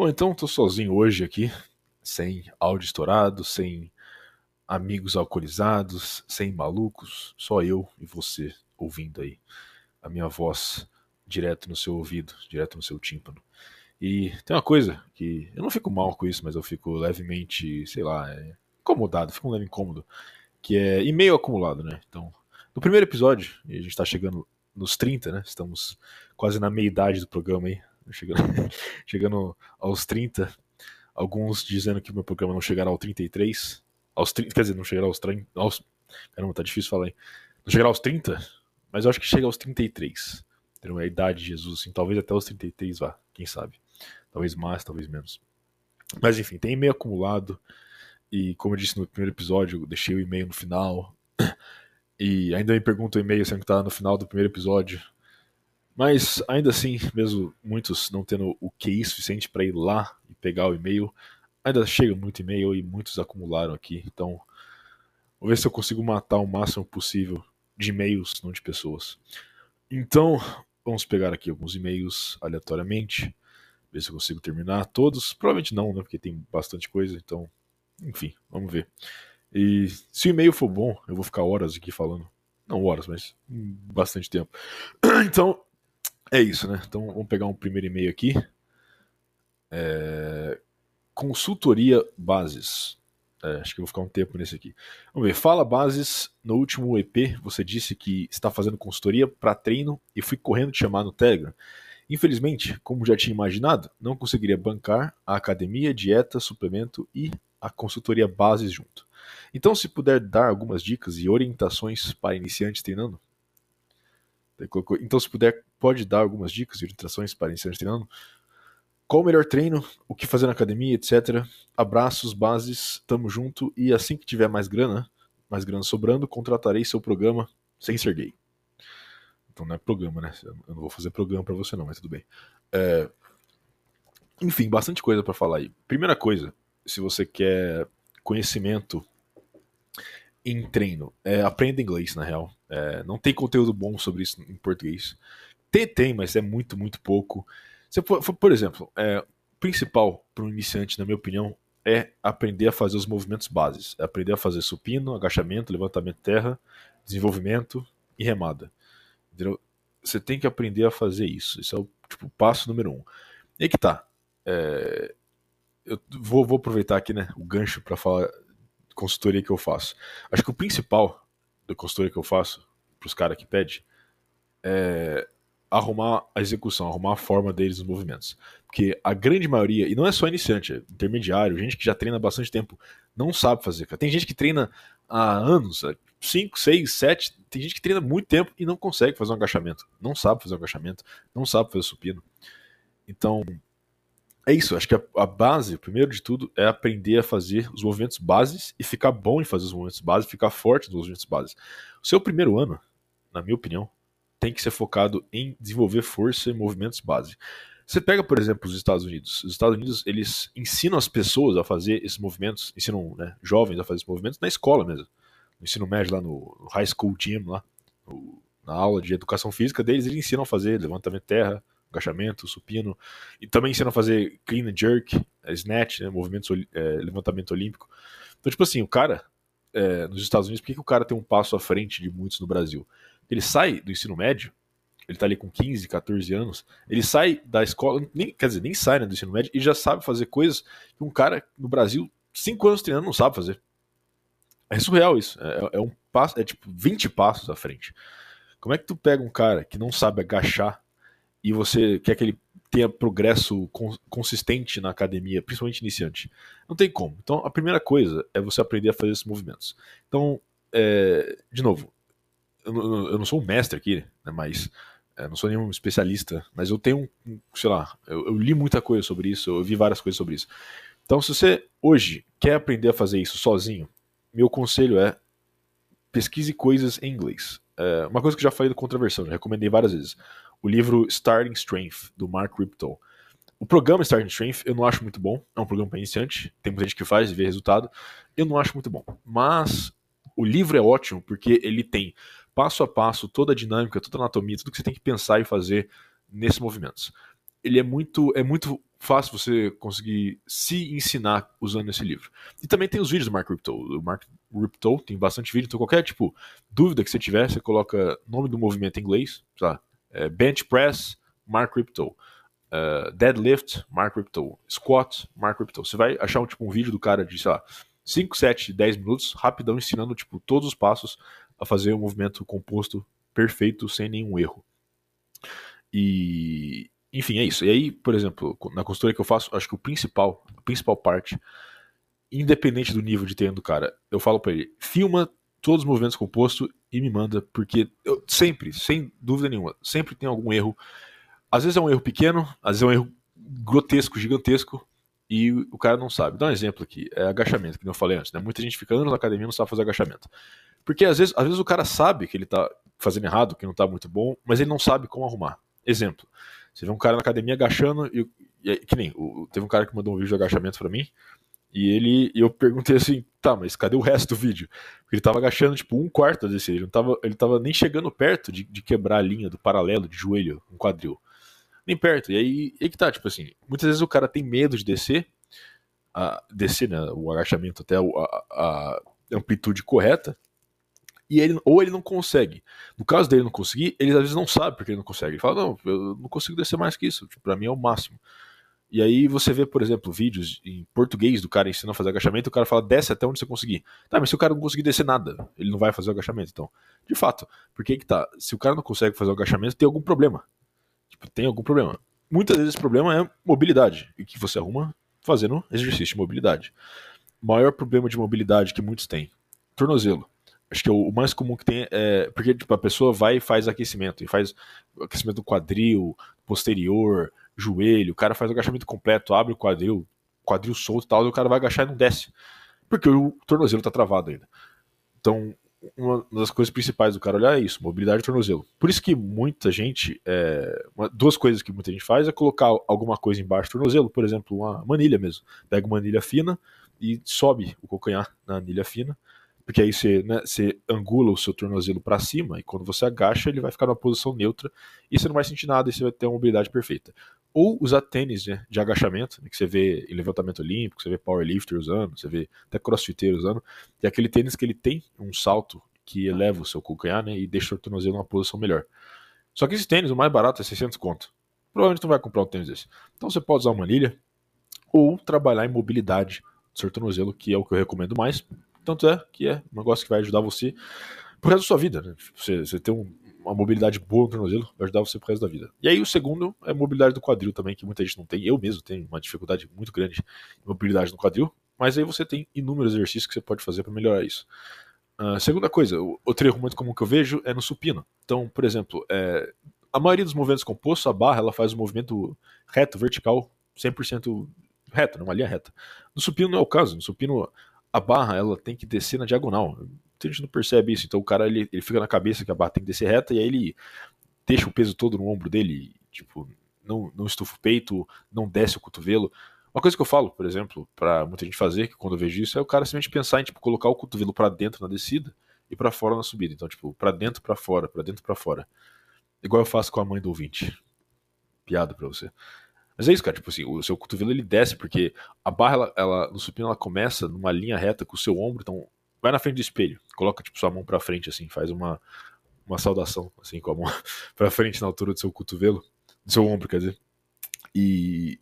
Bom, então tô sozinho hoje aqui, sem áudio estourado, sem amigos alcoolizados, sem malucos, só eu e você ouvindo aí a minha voz direto no seu ouvido, direto no seu tímpano. E tem uma coisa que eu não fico mal com isso, mas eu fico levemente, sei lá, é, incomodado, fico um leve incômodo, que é e-mail acumulado, né? Então, no primeiro episódio, e a gente tá chegando nos 30, né? Estamos quase na meia idade do programa aí, chegando, chegando aos 30. Alguns dizendo que o meu programa não chegará aos 33. Aos 30, quer dizer, não chegará aos 30. Aos, caramba, tá difícil falar, hein? Não chegará aos 30, mas eu acho que chega aos 33. Ter uma idade de Jesus, assim, talvez até os 33 vá, quem sabe. Talvez mais, talvez menos. Mas enfim, tem e-mail acumulado. E como eu disse no primeiro episódio, eu deixei o e-mail no final. E ainda me perguntam o e-mail sendo que tá no final do primeiro episódio. Mas ainda assim, mesmo muitos não tendo o QI suficiente para ir lá e pegar o e-mail, ainda chega muito e-mail e muitos acumularam aqui. Então, vou ver se eu consigo matar o máximo possível de e-mails, não de pessoas. Então, vamos pegar aqui alguns e-mails aleatoriamente, ver se eu consigo terminar todos. Provavelmente não, né? Porque tem bastante coisa, então, enfim, vamos ver. E se o e-mail for bom, eu vou ficar horas aqui falando. Não horas, mas bastante tempo. Então, é isso, né? Então, vamos pegar um primeiro e-mail aqui. É... Consultoria Bases. É, acho que vou ficar um tempo nesse aqui. Vamos ver. Fala Bases. No último EP, você disse que está fazendo consultoria para treino e fui correndo te chamar no Telegram. Infelizmente, como já tinha imaginado, não conseguiria bancar a academia, dieta, suplemento e a consultoria Bases junto. Então, se puder dar algumas dicas e orientações para iniciantes treinando. Então, se puder, pode dar algumas dicas e orientações para iniciantes treinando. Qual o melhor treino, o que fazer na academia, etc. Abraços, bases, tamo junto e assim que tiver mais grana, mais grana sobrando, contratarei seu programa sem ser gay. Então não é programa, né? Eu não vou fazer programa para você não, mas tudo bem. É... Enfim, bastante coisa para falar aí. Primeira coisa, se você quer conhecimento em treino. É, aprenda inglês, na real. É, não tem conteúdo bom sobre isso em português. Tem, tem, mas é muito, muito pouco. Você, por, por exemplo, é, principal para um iniciante, na minha opinião, é aprender a fazer os movimentos bases. É aprender a fazer supino, agachamento, levantamento de terra, desenvolvimento e remada. Entendeu? Você tem que aprender a fazer isso. Isso é o tipo, passo número um. E aí que tá. É, eu vou, vou aproveitar aqui né, o gancho para falar consultoria que eu faço. Acho que o principal da consultoria que eu faço para os caras que pedem é arrumar a execução, arrumar a forma deles nos movimentos. Porque a grande maioria, e não é só iniciante, é intermediário, gente que já treina bastante tempo, não sabe fazer. Tem gente que treina há anos, 5, 6, 7, tem gente que treina muito tempo e não consegue fazer um agachamento. Não sabe fazer um agachamento, não sabe fazer supino. Então, é isso, acho que a, a, base, primeiro de tudo, é aprender a fazer os movimentos bases e ficar bom em fazer os movimentos bases, ficar forte nos movimentos bases. O seu primeiro ano, na minha opinião, tem que ser focado em desenvolver força e movimentos base. Você pega, por exemplo, os Estados Unidos. Os Estados Unidos, eles ensinam as pessoas a fazer esses movimentos, ensinam né, jovens a fazer esses movimentos na escola mesmo. No ensino médio, lá no High School Gym, lá, no, na aula de educação física deles, eles ensinam a fazer levantamento de terra, agachamento, supino, e também ensina a fazer clean and jerk, é, snatch, né, movimentos, é, levantamento olímpico. Então, tipo assim, o cara, é, nos Estados Unidos, por que, que o cara tem um passo à frente de muitos no Brasil? Ele sai do ensino médio, ele tá ali com 15, 14 anos, ele sai da escola, nem, quer dizer, nem sai né, do ensino médio e já sabe fazer coisas que um cara no Brasil, 5 anos treinando, não sabe fazer. É surreal isso. É, é, um passo, é tipo 20 passos à frente. Como é que tu pega um cara que não sabe agachar e você quer que ele tenha progresso consistente na academia, principalmente iniciante. Não tem como. Então, a primeira coisa é você aprender a fazer esses movimentos. Então, é, de novo, eu eu não, sou um mestre aqui, né, mas é, não sou nenhum especialista, mas eu tenho, sei lá, eu, eu, li muita coisa sobre isso, eu vi várias coisas sobre isso. Então, se você hoje quer aprender a fazer isso sozinho, meu conselho é pesquise coisas em inglês. É, uma coisa que eu já falei do Contraversão, já recomendei várias vezes o livro Starting Strength, do Mark Ripton. O programa Starting Strength eu não acho muito bom, é um programa para iniciante, tem muita gente que faz e vê resultado, eu não acho muito bom. Mas o livro é ótimo porque ele tem passo a passo toda a dinâmica, toda a anatomia, tudo que você tem que pensar e fazer nesses movimentos. ele é muito, é muito fácil você conseguir se ensinar usando esse livro. E também tem os vídeos do Mark Ripto. O Mark Ripto tem bastante vídeo, então qualquer tipo dúvida que você tiver, você coloca nome do movimento em inglês, tá? É bench press, Mark Ripto. Uh, deadlift, Mark Ripto. Squat, Mark Ripto. Você vai achar um, tipo, um vídeo do cara de, sei lá, 5, 7, 10 minutos, rapidão, ensinando tipo, todos os passos a fazer um movimento composto perfeito, sem nenhum erro. E, enfim, é isso. E aí, por exemplo, na consultoria que eu faço, acho que o principal, a principal parte, independente do nível de treino do cara, eu falo para ele, filma todos os movimentos compostos e me manda, porque eu sempre, sem dúvida nenhuma, sempre tem algum erro. Às vezes é um erro pequeno, às vezes é um erro grotesco, gigantesco, e o cara não sabe. Dá um exemplo aqui, é agachamento, que eu falei antes, né? Muita gente fica anos na academia e não sabe fazer agachamento. Porque às vezes, às vezes o cara sabe que ele tá fazendo errado, que não tá muito bom, mas ele não sabe como arrumar. Exemplo, você vê um cara na academia agachando e, e que nem, o, teve um cara que mandou um vídeo de agachamento para mim e ele eu perguntei assim, tá, mas cadê o resto do vídeo? Porque ele tava agachando tipo um quarto desse, ele não tava, ele tava nem chegando perto de, de quebrar a linha do paralelo de joelho, um quadril. Nem perto. E aí, aí que tá, tipo assim, muitas vezes o cara tem medo de descer, a, descer né, o agachamento até a, a amplitude correta, e ele, ou ele não consegue. No caso dele não conseguir, ele às vezes não sabe porque ele não consegue. Ele fala, não, eu não consigo descer mais que isso. Tipo, pra mim é o máximo. E aí você vê, por exemplo, vídeos em português do cara ensinando a fazer agachamento, o cara fala, desce até onde você conseguir. Tá, mas se o cara não conseguir descer nada, ele não vai fazer o agachamento, então. De fato, porque que tá, se o cara não consegue fazer o agachamento, tem algum problema. Tipo, tem algum problema. Muitas vezes esse problema é mobilidade, e que você arruma fazendo exercício de mobilidade. Maior problema de mobilidade que muitos têm, tornozelo. Acho que é o mais comum que tem é. Porque tipo, a pessoa vai e faz aquecimento. E faz aquecimento do quadril, posterior, joelho. O cara faz o agachamento completo, abre o quadril, quadril solto e tal, e o cara vai agachar e não desce. Porque o tornozelo tá travado ainda. Então, uma das coisas principais do cara olhar é isso, mobilidade de tornozelo. Por isso que muita gente, é, uma, duas coisas que muita gente faz é colocar alguma coisa embaixo do tornozelo, por exemplo, uma manilha mesmo. Pega uma anilha fina e sobe o calcanhar na anilha fina porque aí você, né, você angula o seu tornozelo para cima e quando você agacha ele vai ficar numa posição neutra e você não vai sentir nada e você vai ter uma mobilidade perfeita. Ou usar tênis né, de agachamento, né, que você vê em levantamento olímpico, você vê powerlifter usando, você vê até crossfiteiro usando, e aquele tênis que ele tem um salto que eleva o seu calcanhar né, e deixa o tornozelo numa posição melhor. Só que esse tênis, o mais barato é 600 conto. Provavelmente não vai comprar um tênis desse. Então você pode usar uma anilha ou trabalhar em mobilidade do seu tornozelo, que é o que eu recomendo mais, tanto é que é um negócio que vai ajudar você pro resto da sua vida. Né? Você, você ter um, uma mobilidade boa no tornozelo vai ajudar você pro resto da vida. E aí o segundo é a mobilidade do quadril também, que muita gente não tem. Eu mesmo tenho uma dificuldade muito grande de mobilidade no quadril, mas aí você tem inúmeros exercícios que você pode fazer para melhorar isso. Uh, segunda coisa, outro erro muito comum que eu vejo é no supino. Então, por exemplo, é, a maioria dos movimentos compostos, a barra ela faz um movimento reto, vertical, 100% reto, numa linha reta. No supino não é o caso. No supino a barra ela tem que descer na diagonal. A gente não percebe isso, então o cara ele, ele fica na cabeça que a barra tem que descer reta e aí ele deixa o peso todo no ombro dele, tipo, não, não estufa o peito, não desce o cotovelo. Uma coisa que eu falo, por exemplo, para muita gente fazer, que quando eu vejo isso, é o cara simplesmente pensar em tipo, colocar o cotovelo para dentro na descida e para fora na subida. Então, tipo, para dentro, para fora, para dentro, para fora. Igual eu faço com a mãe do ouvinte. Piada para você. Mas é isso, cara. Tipo assim, o seu cotovelo ele desce, porque a barra, ela, ela, no supino, ela começa numa linha reta com o seu ombro. Então, vai na frente do espelho. Coloca, tipo, sua mão pra frente, assim. Faz uma, uma saudação, assim, com a mão pra frente na altura do seu cotovelo. Do seu ombro, quer dizer. E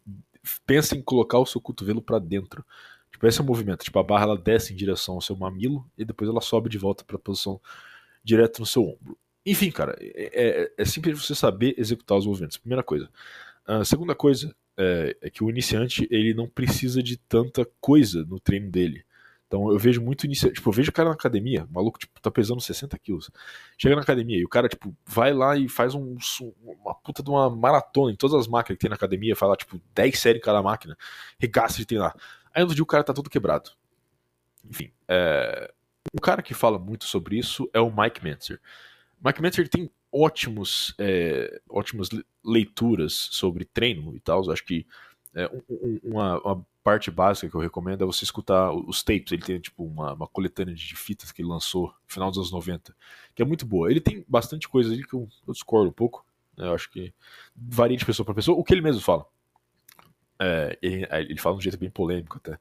pensa em colocar o seu cotovelo para dentro. Tipo, esse é o movimento. Tipo, a barra ela desce em direção ao seu mamilo e depois ela sobe de volta para a posição direto no seu ombro. Enfim, cara, é, é, é simples você saber executar os movimentos. Primeira coisa. A segunda coisa é, é, que o iniciante ele não precisa de tanta coisa no treino dele. Então eu vejo muito iniciante, tipo, eu vejo o cara na academia, o maluco tipo, tá pesando 60 quilos. Chega na academia e o cara, tipo, vai lá e faz um, uma puta de uma maratona em todas as máquinas que tem na academia, faz lá, tipo, 10 séries em cada máquina, regaça de treinar. Aí no dia o cara tá todo quebrado. Enfim, é... um cara que fala muito sobre isso é o Mike Mentzer. Mike Mentzer tem ótimos, é, ótimas leituras sobre treino e tal. Acho que é, um, uma, uma, parte básica que eu recomendo é você escutar os tapes. Ele tem tipo uma, uma, coletânea de fitas que ele lançou no final dos anos 90, que é muito boa. Ele tem bastante coisa ali que eu, eu discordo um pouco, Né? Eu acho que varia de pessoa para pessoa. O que ele mesmo fala. É, ele, ele fala de um jeito bem polêmico até.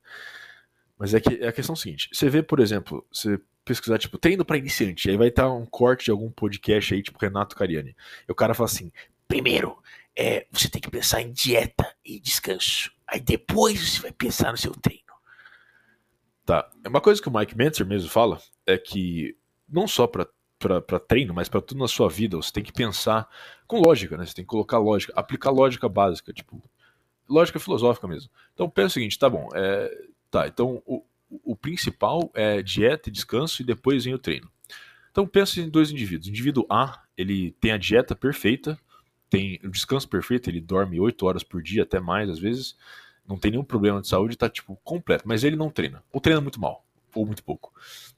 Mas é que é a questão é seguinte: você vê, por exemplo, você pesquisar, tipo, treino para iniciante, aí vai estar um corte de algum podcast aí, tipo Renato Cariani. E o cara fala assim: primeiro, é, você tem que pensar em dieta e descanso. Aí depois você vai pensar no seu treino. Tá. Uma coisa que o Mike Mentzer mesmo fala é que não só para para treino, mas para tudo na sua vida, você tem que pensar com lógica, né? Você tem que colocar lógica, aplicar lógica básica, tipo, lógica filosófica mesmo. Então pensa o seguinte, tá bom, é, tá, então o, o principal é dieta e descanso e depois vem o treino. Então pensa em dois indivíduos. O indivíduo A, ele tem a dieta perfeita, tem o descanso perfeito, ele dorme 8 horas por dia, até mais às vezes, não tem nenhum problema de saúde, tá tipo completo, mas ele não treina, ou treina muito mal, ou muito pouco.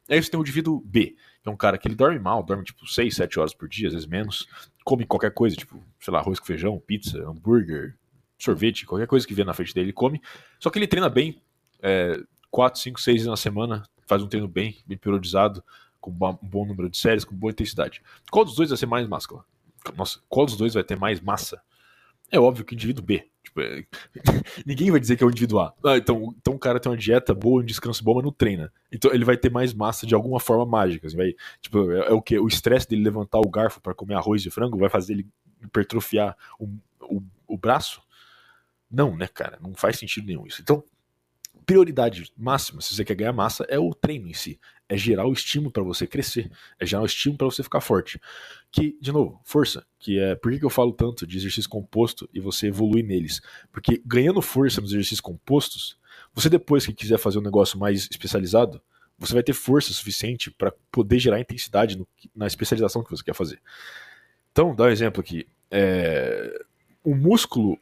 Aí você tem o indivíduo B, que é um cara que ele dorme mal, dorme tipo 6, 7 horas por dia, às vezes menos, come qualquer coisa, tipo, sei lá, arroz com feijão, pizza, hambúrguer, sorvete, qualquer coisa que vier na frente dele, ele come. Só que ele treina bem, é, 4, 5, 6 vezes na semana, faz um treino bem, bem periodizado, com um bom número de séries, com boa intensidade. Qual dos dois vai ser mais máscula? Nossa, qual dos dois vai ter mais massa? É óbvio que o indivíduo B. Tipo, é... ninguém vai dizer que é o indivíduo A. Ah, então, então o cara tem uma dieta boa, um descanso bom, mas não treina. Então ele vai ter mais massa de alguma forma mágica. Assim, vai, tipo, é, é o que? O estresse dele levantar o garfo para comer arroz e frango vai fazer ele hipertrofiar o, o, o braço? Não, né, cara? Não faz sentido nenhum isso. Então, prioridade máxima, se você quer ganhar massa, é o treino em si. É gerar o estímulo para você crescer. É gerar o estímulo para você ficar forte. Que, de novo, força. Que é por que eu falo tanto de exercício composto e você evolui neles? Porque ganhando força nos exercícios compostos, você depois que quiser fazer um negócio mais especializado, você vai ter força suficiente para poder gerar intensidade no, na especialização que você quer fazer. Então, dá um exemplo aqui. É, o músculo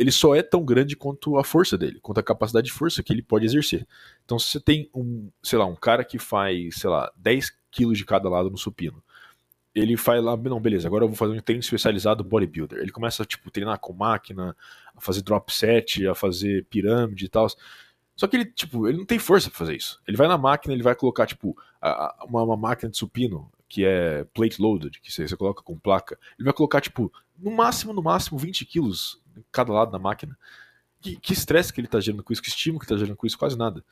ele só é tão grande quanto a força dele, quanto a capacidade de força que ele pode exercer. Então, se você tem um, sei lá, um cara que faz, sei lá, 10 quilos de cada lado no supino, ele faz lá, não, beleza, agora eu vou fazer um treino especializado bodybuilder. Ele começa, tipo, treinar com máquina, a fazer drop set, a fazer pirâmide e tal. Só que ele, tipo, ele não tem força pra fazer isso. Ele vai na máquina, ele vai colocar, tipo, uma, uma máquina de supino, que é plate loaded, que você, você coloca com placa. Ele vai colocar, tipo, no máximo, no máximo, 20 quilos cada lado da máquina. Que estresse que ele está gerando com isso, que estímulo que está gerando com isso, quase nada.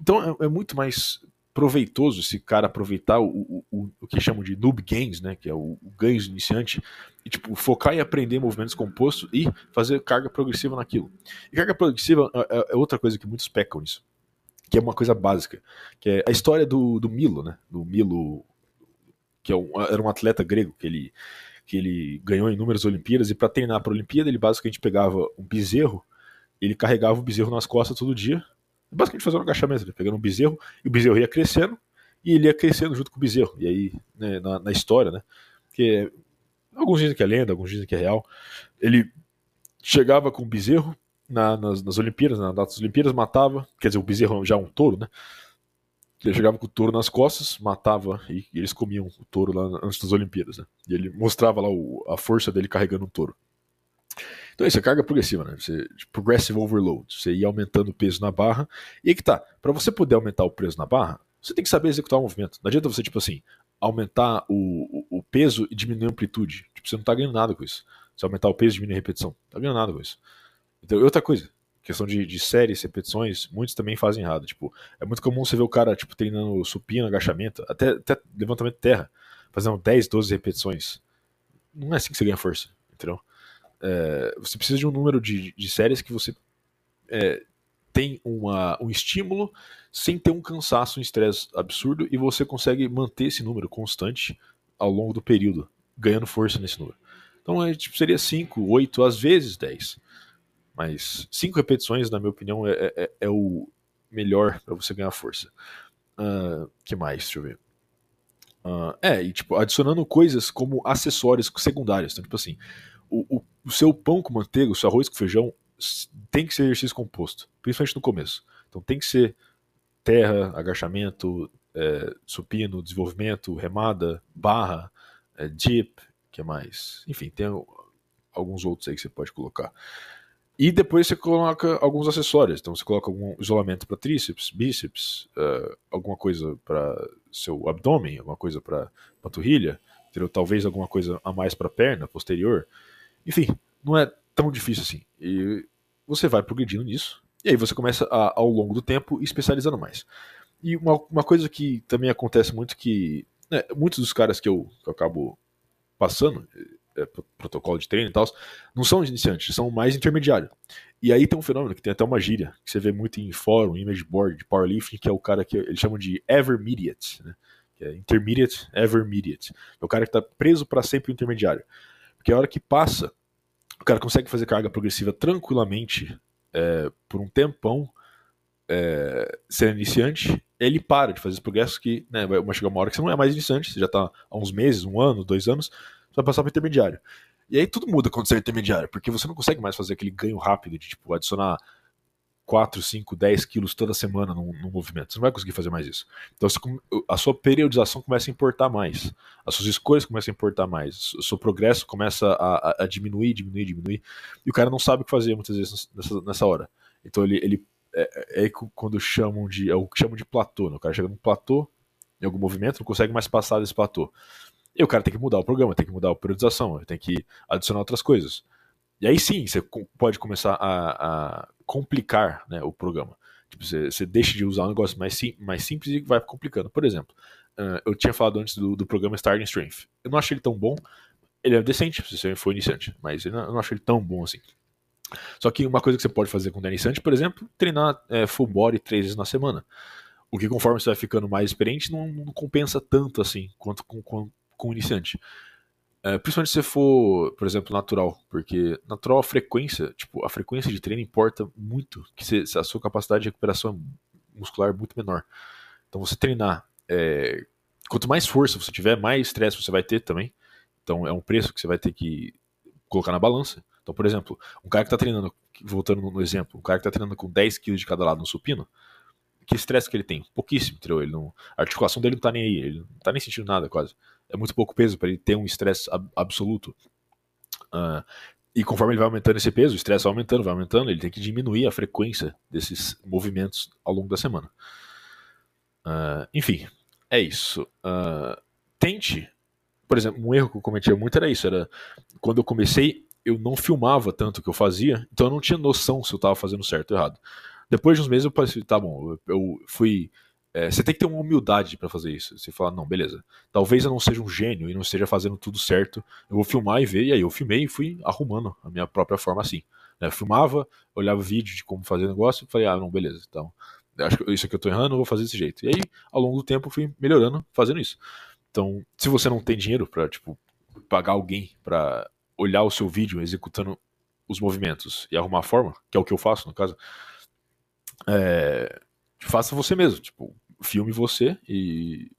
Então é, é, muito mais proveitoso esse cara aproveitar o, o, o que chamam de noob gains, né, que é o, o ganho iniciante, e tipo, focar em aprender movimentos compostos e fazer carga progressiva naquilo. E carga progressiva é, é, é outra coisa que muitos pecam nisso, que é uma coisa básica, que é a história do, do Milo, né, do Milo, que é um, era um atleta grego, que ele que ele ganhou inúmeras Olimpíadas, e para treinar para a Olimpíada, ele basicamente pegava um bezerro, ele carregava o bezerro nas costas todo dia, basicamente fazendo um agachamento, ele pegando um bezerro, e o bezerro ia crescendo, e ele ia crescendo junto com o bezerro. E aí, né, na, na, história, né, que alguns dizem que é lenda, alguns dizem que é real, ele chegava com o bezerro na, nas, nas Olimpíadas, nas datas das Olimpíadas, matava, quer dizer, o bezerro já é um touro, né, ele chegava com o touro nas costas, matava e, eles comiam o touro lá antes das Olimpíadas. Né? E ele mostrava lá o, a força dele carregando o touro. Então isso é carga progressiva, né? Você, progressive overload. Você ia aumentando o peso na barra. E aí que tá. Para você poder aumentar o peso na barra, você tem que saber executar o movimento. Não adianta você, tipo assim, aumentar o, o, o peso e diminuir a amplitude. Tipo, você não tá ganhando nada com isso. Se aumentar o peso e diminuir a repetição. Não tá ganhando nada com isso. Então, outra coisa, questão de, de séries, repetições, muitos também fazem errado. Tipo, é muito comum você ver o cara tipo, treinando supino, agachamento, até, até levantamento de terra, fazendo 10, 12 repetições. Não é assim que você ganha força, entendeu? É, você precisa de um número de, de séries que você é, tem uma, um estímulo sem ter um cansaço, um estresse absurdo, e você consegue manter esse número constante ao longo do período, ganhando força nesse número. Então é, tipo, seria 5, 8, às vezes 10. Mas cinco repetições, na minha opinião, é, é, é o melhor para você ganhar força. Uh, que mais? Deixa eu ver. Uh, é, e tipo, adicionando coisas como acessórios secundários. Então, tipo assim, o, o, o, seu pão com manteiga, o seu arroz com feijão tem que ser exercício composto, principalmente no começo. Então tem que ser terra, agachamento, é, supino, desenvolvimento, remada, barra, é, dip, que mais? Enfim, tem alguns outros aí que você pode colocar. E depois você coloca alguns acessórios. Então você coloca algum isolamento para tríceps, bíceps, uh, alguma coisa para seu abdômen, alguma coisa para panturrilha, entendeu? talvez alguma coisa a mais para perna posterior. Enfim, não é tão difícil assim. E você vai progredindo nisso, e aí você começa a, ao longo do tempo especializando mais. E uma, uma coisa que também acontece muito que né, muitos dos caras que eu, que eu acabo passando, é, protocolo de treino e tal, não são iniciantes, são mais intermediários. E aí tem um fenômeno que tem até uma gíria, que você vê muito em fórum, image board, powerlifting, que é o cara que eles chamam de evermediate, né? Que é intermediate, evermediate. É o cara que está preso para sempre no intermediário. Porque a hora que passa, o cara consegue fazer carga progressiva tranquilamente é, por um tempão, é, sendo iniciante, ele para de fazer os progressos que né, vai chegar uma hora que você não é mais iniciante, você já está há uns meses, um ano, dois anos, vai passar para intermediário. E aí tudo muda quando você é intermediário, porque você não consegue mais fazer aquele ganho rápido de tipo adicionar 4, 5, 10 quilos toda semana no, no movimento. Você não vai conseguir fazer mais isso. Então você, a sua periodização começa a importar mais. As suas escolhas começam a importar mais. O seu progresso começa a, a, a diminuir, diminuir, diminuir. E o cara não sabe o que fazer muitas vezes nessa, nessa hora. Então ele, ele é, é, é quando chamam de. É o que chamam de platô. Né? O cara chega num platô em algum movimento, não consegue mais passar desse platô. E o cara tem que mudar o programa, tem que mudar a periodização, tem que adicionar outras coisas. E aí sim, você pode começar a, a complicar né, o programa. Tipo, você, você, deixa de usar um negócio mais, sim, mais simples e vai complicando. Por exemplo, uh, eu tinha falado antes do, do, programa Starting Strength. Eu não achei ele tão bom. Ele é decente se você for iniciante, mas eu não, eu não achei ele tão bom assim. Só que uma coisa que você pode fazer com o iniciante, por exemplo, treinar é, full body três vezes na semana. O que conforme você vai ficando mais experiente não, não compensa tanto assim quanto com, com, com iniciante. É, principalmente se você for, por exemplo, natural, porque natural a frequência, tipo, a frequência de treino importa muito, que você, a sua capacidade de recuperação muscular é muito menor. Então você treinar, é, quanto mais força você tiver, mais estresse você vai ter também. Então é um preço que você vai ter que colocar na balança. Então, por exemplo, um cara que está treinando, voltando no exemplo, um cara que está treinando com 10 kg de cada lado no supino, que estresse que ele tem? Pouquíssimo, entendeu? Ele não, a articulação dele não está nem aí, ele não está nem sentindo nada quase é muito pouco peso para ele ter um estresse ab absoluto. Uh, e conforme ele vai aumentando esse peso, o estresse vai aumentando, vai aumentando, ele tem que diminuir a frequência desses movimentos ao longo da semana. Uh, enfim, é isso. Uh, tente, por exemplo, um erro que eu cometia muito era isso, era quando eu comecei, eu não filmava tanto o que eu fazia, então eu não tinha noção se eu estava fazendo certo ou errado. Depois de uns meses eu pensei, tá bom, eu fui é, você tem que ter uma humildade para fazer isso. Você fala, não, beleza. Talvez eu não seja um gênio e não esteja fazendo tudo certo. Eu vou filmar e ver. E aí eu filmei e fui arrumando a minha própria forma assim. Né? Eu filmava, olhava vídeo de como fazer o negócio e falei, ah, não, beleza. Então, acho que isso aqui eu tô errando, eu vou fazer desse jeito. E aí, ao longo do tempo, fui melhorando fazendo isso. Então, se você não tem dinheiro para tipo, pagar alguém para olhar o seu vídeo executando os movimentos e arrumar a forma, que é o que eu faço no caso, é, faça você mesmo. Tipo, filme você e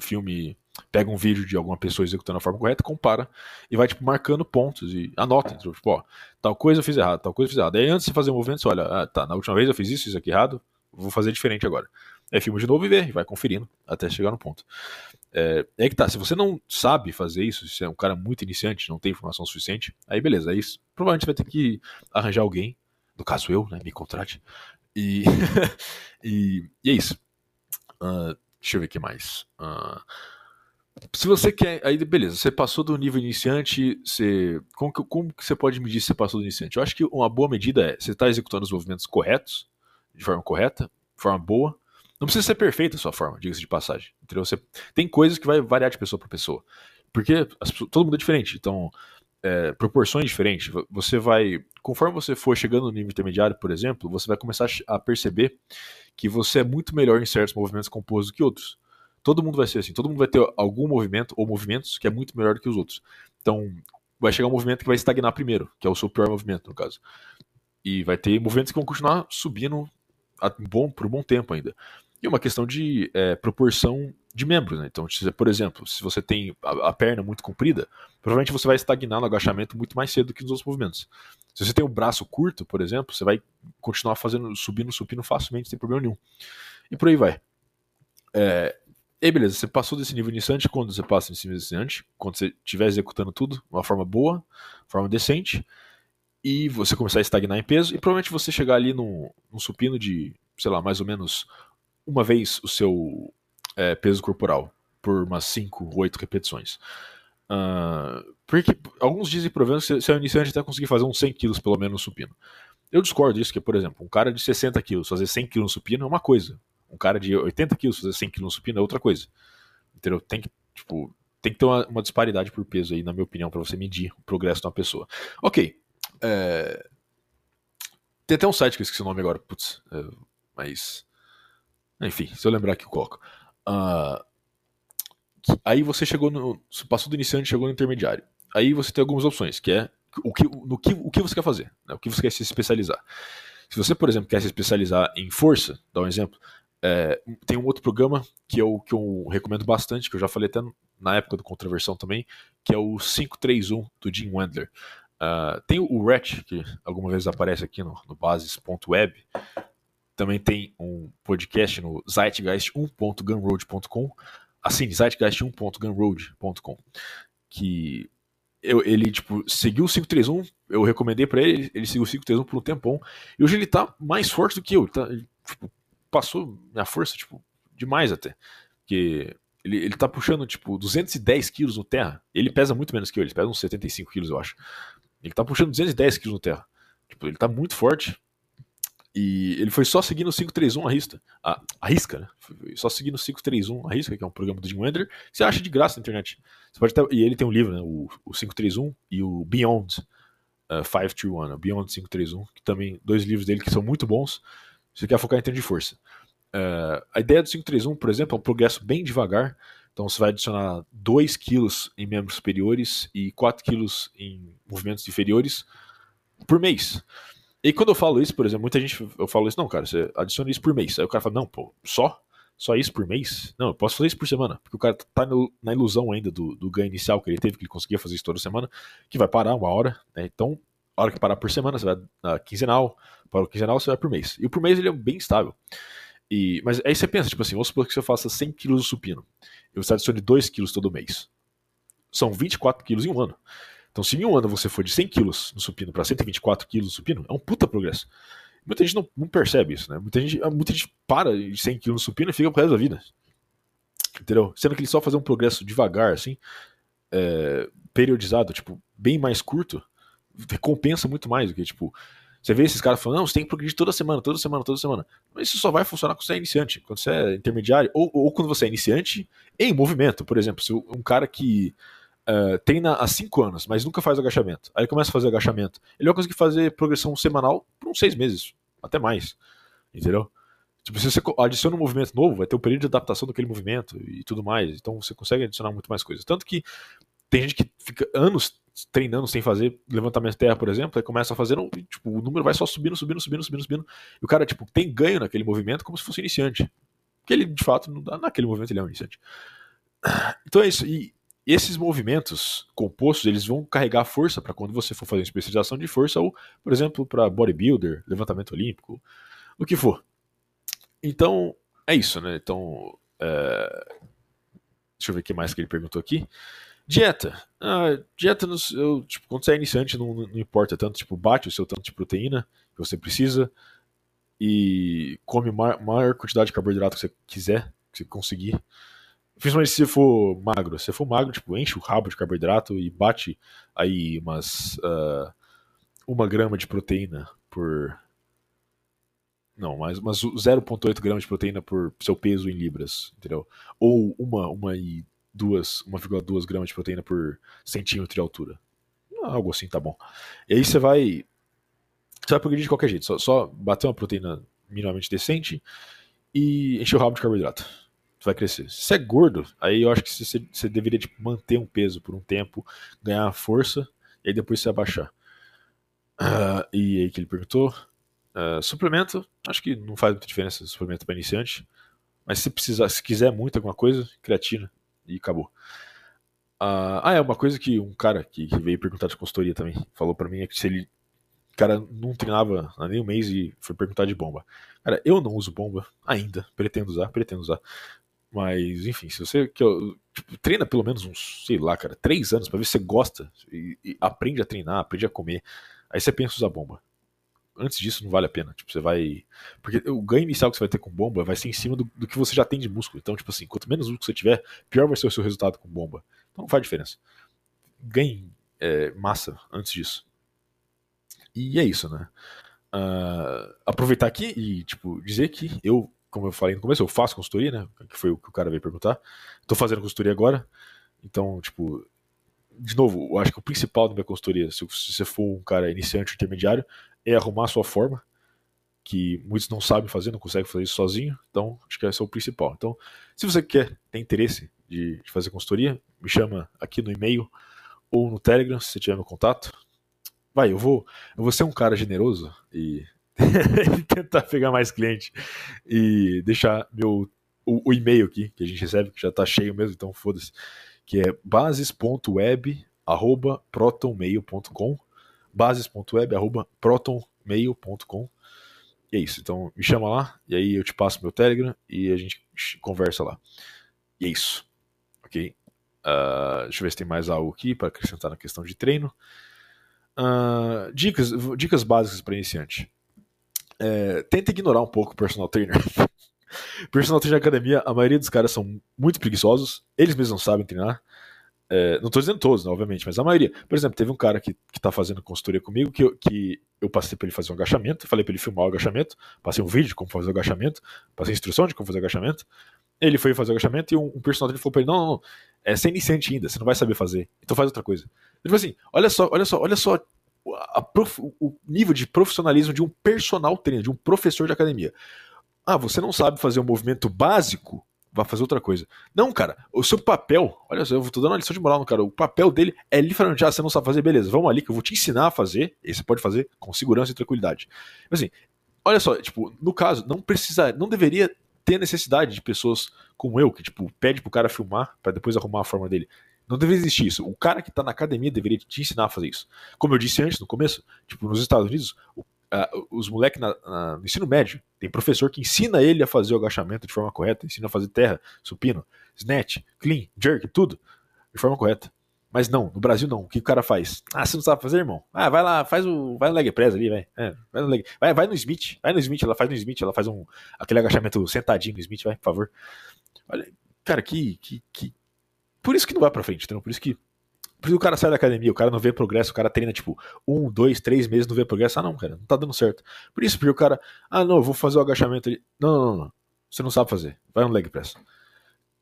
filme pega um vídeo de alguma pessoa executando a forma correta, compara e vai tipo marcando pontos e anota, tipo, ó, tal coisa eu fiz errado, tal coisa eu fiz errado. Aí antes de fazer o movimento, você olha, ah, tá, na última vez eu fiz isso, isso aqui errado, vou fazer diferente agora. Aí filma de novo e vê, e vai conferindo até chegar no ponto. É, é que tá, se você não sabe fazer isso, se é um cara muito iniciante, não tem informação suficiente, aí beleza, aí provavelmente vai ter que arranjar alguém, no caso eu, né, me contrate, e, e, e é isso. Uh, deixa eu ver o que mais. Uh, se você quer. Aí, beleza, você passou do nível iniciante. Você, como, que, como que você pode medir se você passou do iniciante? Eu acho que uma boa medida é você está executando os movimentos corretos, de forma correta, de forma boa. Não precisa ser perfeita a sua forma, diga-se de passagem. Entendeu? Você, tem coisas que vai variar de pessoa para pessoa. Porque as, todo mundo é diferente. Então, é, proporções diferentes. Você vai, conforme você for chegando no nível intermediário, por exemplo, você vai começar a perceber que você é muito melhor em certos movimentos compostos que outros. Todo mundo vai ser assim, todo mundo vai ter algum movimento ou movimentos que é muito melhor do que os outros. Então, vai chegar um movimento que vai estagnar primeiro, que é o seu pior movimento, no caso. E vai ter movimentos que vão continuar subindo bom, por um bom tempo ainda. E uma questão de é, proporção de membros. Né? Então, por exemplo, se você tem a, a, perna muito comprida, provavelmente você vai estagnar no agachamento muito mais cedo que nos outros movimentos. Se você tem o braço curto, por exemplo, você vai continuar fazendo subindo, subindo facilmente, sem problema nenhum. E por aí vai. É, e beleza, você passou desse nível iniciante, quando você passa nesse nível iniciante, quando você estiver executando tudo de uma forma boa, forma decente, e você começar a estagnar em peso, e provavelmente você chegar ali num, num supino de, sei lá, mais ou menos uma vez o seu é, peso corporal. por umas 5, 8 repetições. Uh, porque alguns dizem, exemplo, que se é um iniciante até conseguir fazer uns 100 quilos pelo menos no supino. Eu discordo disso, que, por exemplo, um cara de 60 quilos fazer 100 quilos no supino é uma coisa. Um cara de 80 quilos fazer 100 quilos no supino é outra coisa. Entendeu? Tem que, tipo, tem que ter uma, uma disparidade por peso aí, na minha opinião, para você medir o progresso de uma pessoa. Ok. É... Tem até um site que eu esqueci o nome agora, putz, é... mas. Enfim, se eu lembrar aqui eu coloco. Uh... Aí você chegou no. Passou do iniciante chegou no intermediário. Aí você tem algumas opções, que é o que, no que, o que você quer fazer, né? o que você quer se especializar. Se você, por exemplo, quer se especializar em força, dá um exemplo, é, tem um outro programa que eu, que eu recomendo bastante, que eu já falei até na época do Contraversão também, que é o 531 do Jim Wendler. Uh, tem o RET, que alguma vez aparece aqui no, no bases.web. Também tem um podcast no zeitgeist1.gunroad.com. Assim, zeitgeist1.gunroad.com. Que eu, ele, tipo, seguiu o 531, eu recomendei para ele, ele seguiu o 531 por um tempão. E hoje ele tá mais forte do que eu. Ele tá, tipo, passou minha força, tipo, demais até. Porque ele, ele tá puxando, tipo, 210 quilos no terra. Ele pesa muito menos que eu, ele pesa uns 75 quilos, eu acho. Ele tá puxando 210 quilos no terra. Tipo, ele tá muito forte. E ele foi só seguindo o 531 a risca. A, a risca, né? Foi só seguindo o 531 a risca, que é um programa do Jim Wender, que você acha de graça na internet. Você pode ter, e ele tem um livro, né? O, o 531 e o Beyond uh, 531, o Beyond 531, que também, dois livros dele que são muito bons você quer focar em treino de força. Uh, a ideia do 531, por exemplo, é um progresso bem devagar. Então você vai adicionar 2 quilos em membros superiores e 4 quilos em movimentos inferiores por mês. E quando eu falo isso, por exemplo, muita gente eu falo isso, não, cara, você adiciona isso por mês. Aí o cara fala, não, pô, só? Só isso por mês? Não, eu posso fazer isso por semana. Porque o cara tá no, na ilusão ainda do, do ganho inicial que ele teve, que ele conseguia fazer isso toda semana, que vai parar uma hora, né? Então a hora que parar por semana, você vai na quinzenal, para o quinzenal você vai por mês. E o por mês ele é bem estável. E, mas aí você pensa, tipo assim, vamos supor que você faça 100 kg de supino. E você adicione 2 kg todo mês. São 24 kg em um ano. Então, se em um ano você for de 100 kg no supino para 124 kg no supino, é um puta progresso. Muita gente não, não, percebe isso, né? Muita gente, muita gente para de 100 kg no supino e fica pro resto da vida. Entendeu? Sendo que ele só fazer um progresso devagar, assim, é, periodizado, tipo, bem mais curto, recompensa muito mais do que, tipo, você vê esses caras falando, não, você tem que progredir toda semana, toda semana, toda semana. Mas isso só vai funcionar quando você é iniciante, quando você é intermediário, ou, ou quando você é iniciante em movimento. Por exemplo, se um cara que uh, treina há 5 anos, mas nunca faz agachamento, aí começa a fazer agachamento, ele vai conseguir fazer progressão semanal por uns 6 meses, até mais. Entendeu? Tipo, se você adiciona um movimento novo, vai ter um período de adaptação daquele movimento e tudo mais. Então você consegue adicionar muito mais coisas. Tanto que tem gente que fica anos treinando sem fazer levantamento de terra, por exemplo, aí começa a fazer, tipo, o número vai só subindo, subindo, subindo, subindo, subindo. E o cara, tipo, tem ganho naquele movimento como se fosse iniciante. Porque ele, de fato, naquele movimento ele é um iniciante. Então é isso. E esses movimentos compostos, eles vão carregar força para quando você for fazer uma especialização de força, ou, por exemplo, para bodybuilder, levantamento olímpico, o que for. Então, é isso, né? Então, é... deixa eu ver o que mais que ele perguntou aqui. Dieta. Ah, dieta, no, eu, tipo, quando você é iniciante, não, não, importa tanto. Tipo, bate o seu tanto de proteína que você precisa e come ma maior quantidade de carboidrato que você quiser, que você conseguir. Principalmente se for magro. Se for magro, tipo, enche o rabo de carboidrato e bate aí umas. Uh, uma grama de proteína por. Não, mas, mas 0,8 gramas de proteína por seu peso em libras, entendeu? Ou uma, uma e 1,2 gramas de proteína por centímetro de altura. Algo assim tá bom. E aí você vai. Você vai progredir de qualquer jeito. Só, só bater uma proteína minimamente decente e encher o rabo de carboidrato. Você vai crescer. Se você é gordo, aí eu acho que você, você deveria tipo, manter um peso por um tempo, ganhar força, e aí depois você abaixar. Uh, e aí que ele perguntou. Uh, suplemento, acho que não faz muita diferença suplemento para iniciante. Mas se precisar, se quiser muito alguma coisa, creatina, e acabou. Uh, ah, é uma coisa que um cara que, que veio perguntar de consultoria também falou para mim é que se ele cara não treinava há nem um mês e foi perguntar de bomba. Cara, eu não uso bomba ainda, pretendo usar, pretendo usar. Mas, enfim, se você que tipo, treina pelo menos uns, sei lá, cara, três anos para ver se você gosta e, e, aprende a treinar, aprende a comer, aí você pensa usar bomba. antes disso não vale a pena. Tipo, você vai. Porque o ganho inicial que você vai ter com bomba vai ser em cima do, do que você já tem de músculo. Então, tipo assim, quanto menos músculo você tiver, pior vai ser o seu resultado com bomba. Então não faz diferença. Ganhe é, massa antes disso. E é isso, né? Uh, aproveitar aqui e, tipo, dizer que eu, como eu falei no começo, eu faço consultoria, né? Que foi o que o cara veio perguntar. Tô fazendo consultoria agora. Então, tipo, de novo, eu acho que o principal da minha consultoria, se, você for um cara iniciante intermediário, é arrumar a sua forma, que muitos não sabem fazer, não conseguem fazer isso sozinho. Então, acho que esse é o principal. Então, se você quer, tem interesse de, de fazer consultoria, me chama aqui no e-mail ou no Telegram, se você tiver meu contato. Vai, eu vou, eu vou ser um cara generoso e tentar pegar mais cliente e deixar meu o, o e-mail aqui que a gente recebe, que já está cheio mesmo, então foda-se que é bases.web@protonmail.com, bases.web@protonmail.com. E é isso. Então me chama lá e aí eu te passo meu Telegram e a gente conversa lá. E é isso. Ok? Uh, deixa eu ver se tem mais algo aqui para acrescentar na questão de treino. Uh, dicas, dicas básicas para iniciante. É, tenta ignorar um pouco o personal trainer. Personal trainer de academia, a maioria dos caras são muito preguiçosos, eles mesmos não sabem treinar. É, não estou dizendo todos, né, obviamente, mas a maioria. Por exemplo, teve um cara que, que tá fazendo consultoria comigo que eu, que eu passei para ele fazer um agachamento, falei para ele filmar o agachamento, passei um vídeo de como fazer o agachamento, passei instrução de como fazer o agachamento. Ele foi fazer o agachamento e um, um personal trainer falou para ele: não, não, não, é sem iniciante ainda, você não vai saber fazer, então faz outra coisa. Ele falou assim: olha só, olha só, olha só prof, o nível de profissionalismo de um personal trainer, de um professor de academia. Ah, você não sabe fazer um movimento básico? Vai fazer outra coisa. Não, cara, o seu papel, olha só, eu tô dando uma lição de moral no cara. O papel dele é literalmente, ah, você não sabe fazer, beleza, vamos ali que eu vou te ensinar a fazer. E você pode fazer com segurança e tranquilidade. Mas assim, olha só, tipo, no caso, não precisa, não deveria ter necessidade de pessoas como eu, que, tipo, pede pro cara filmar para depois arrumar a forma dele. Não deveria existir isso. O cara que tá na academia deveria te ensinar a fazer isso. Como eu disse antes, no começo, tipo, nos Estados Unidos, o uh, os moleques no ensino médio, tem professor que ensina ele a fazer o agachamento de forma correta, ensina a fazer terra, supino, snatch, clean, jerk, tudo de forma correta. Mas não, no Brasil não. O que o cara faz? Ah, você não sabe fazer, irmão? Ah, vai lá, faz o. Vai no leg press ali, vai. É, vai, no leg, vai, vai no Smith. Vai no Smith, ela faz no Smith, ela faz um. aquele agachamento sentadinho no Smith, vai, por favor. Olha, cara, que. que, que... Por isso que não vai pra frente, entendeu? Por isso que porque o cara sai da academia, o cara não vê progresso, o cara treina tipo um, dois, três meses, não vê progresso. Ah, não, cara, não tá dando certo. Por isso, porque o cara, ah, não, eu vou fazer o agachamento ali. Não, não, não, não. Você não sabe fazer. Vai no leg press.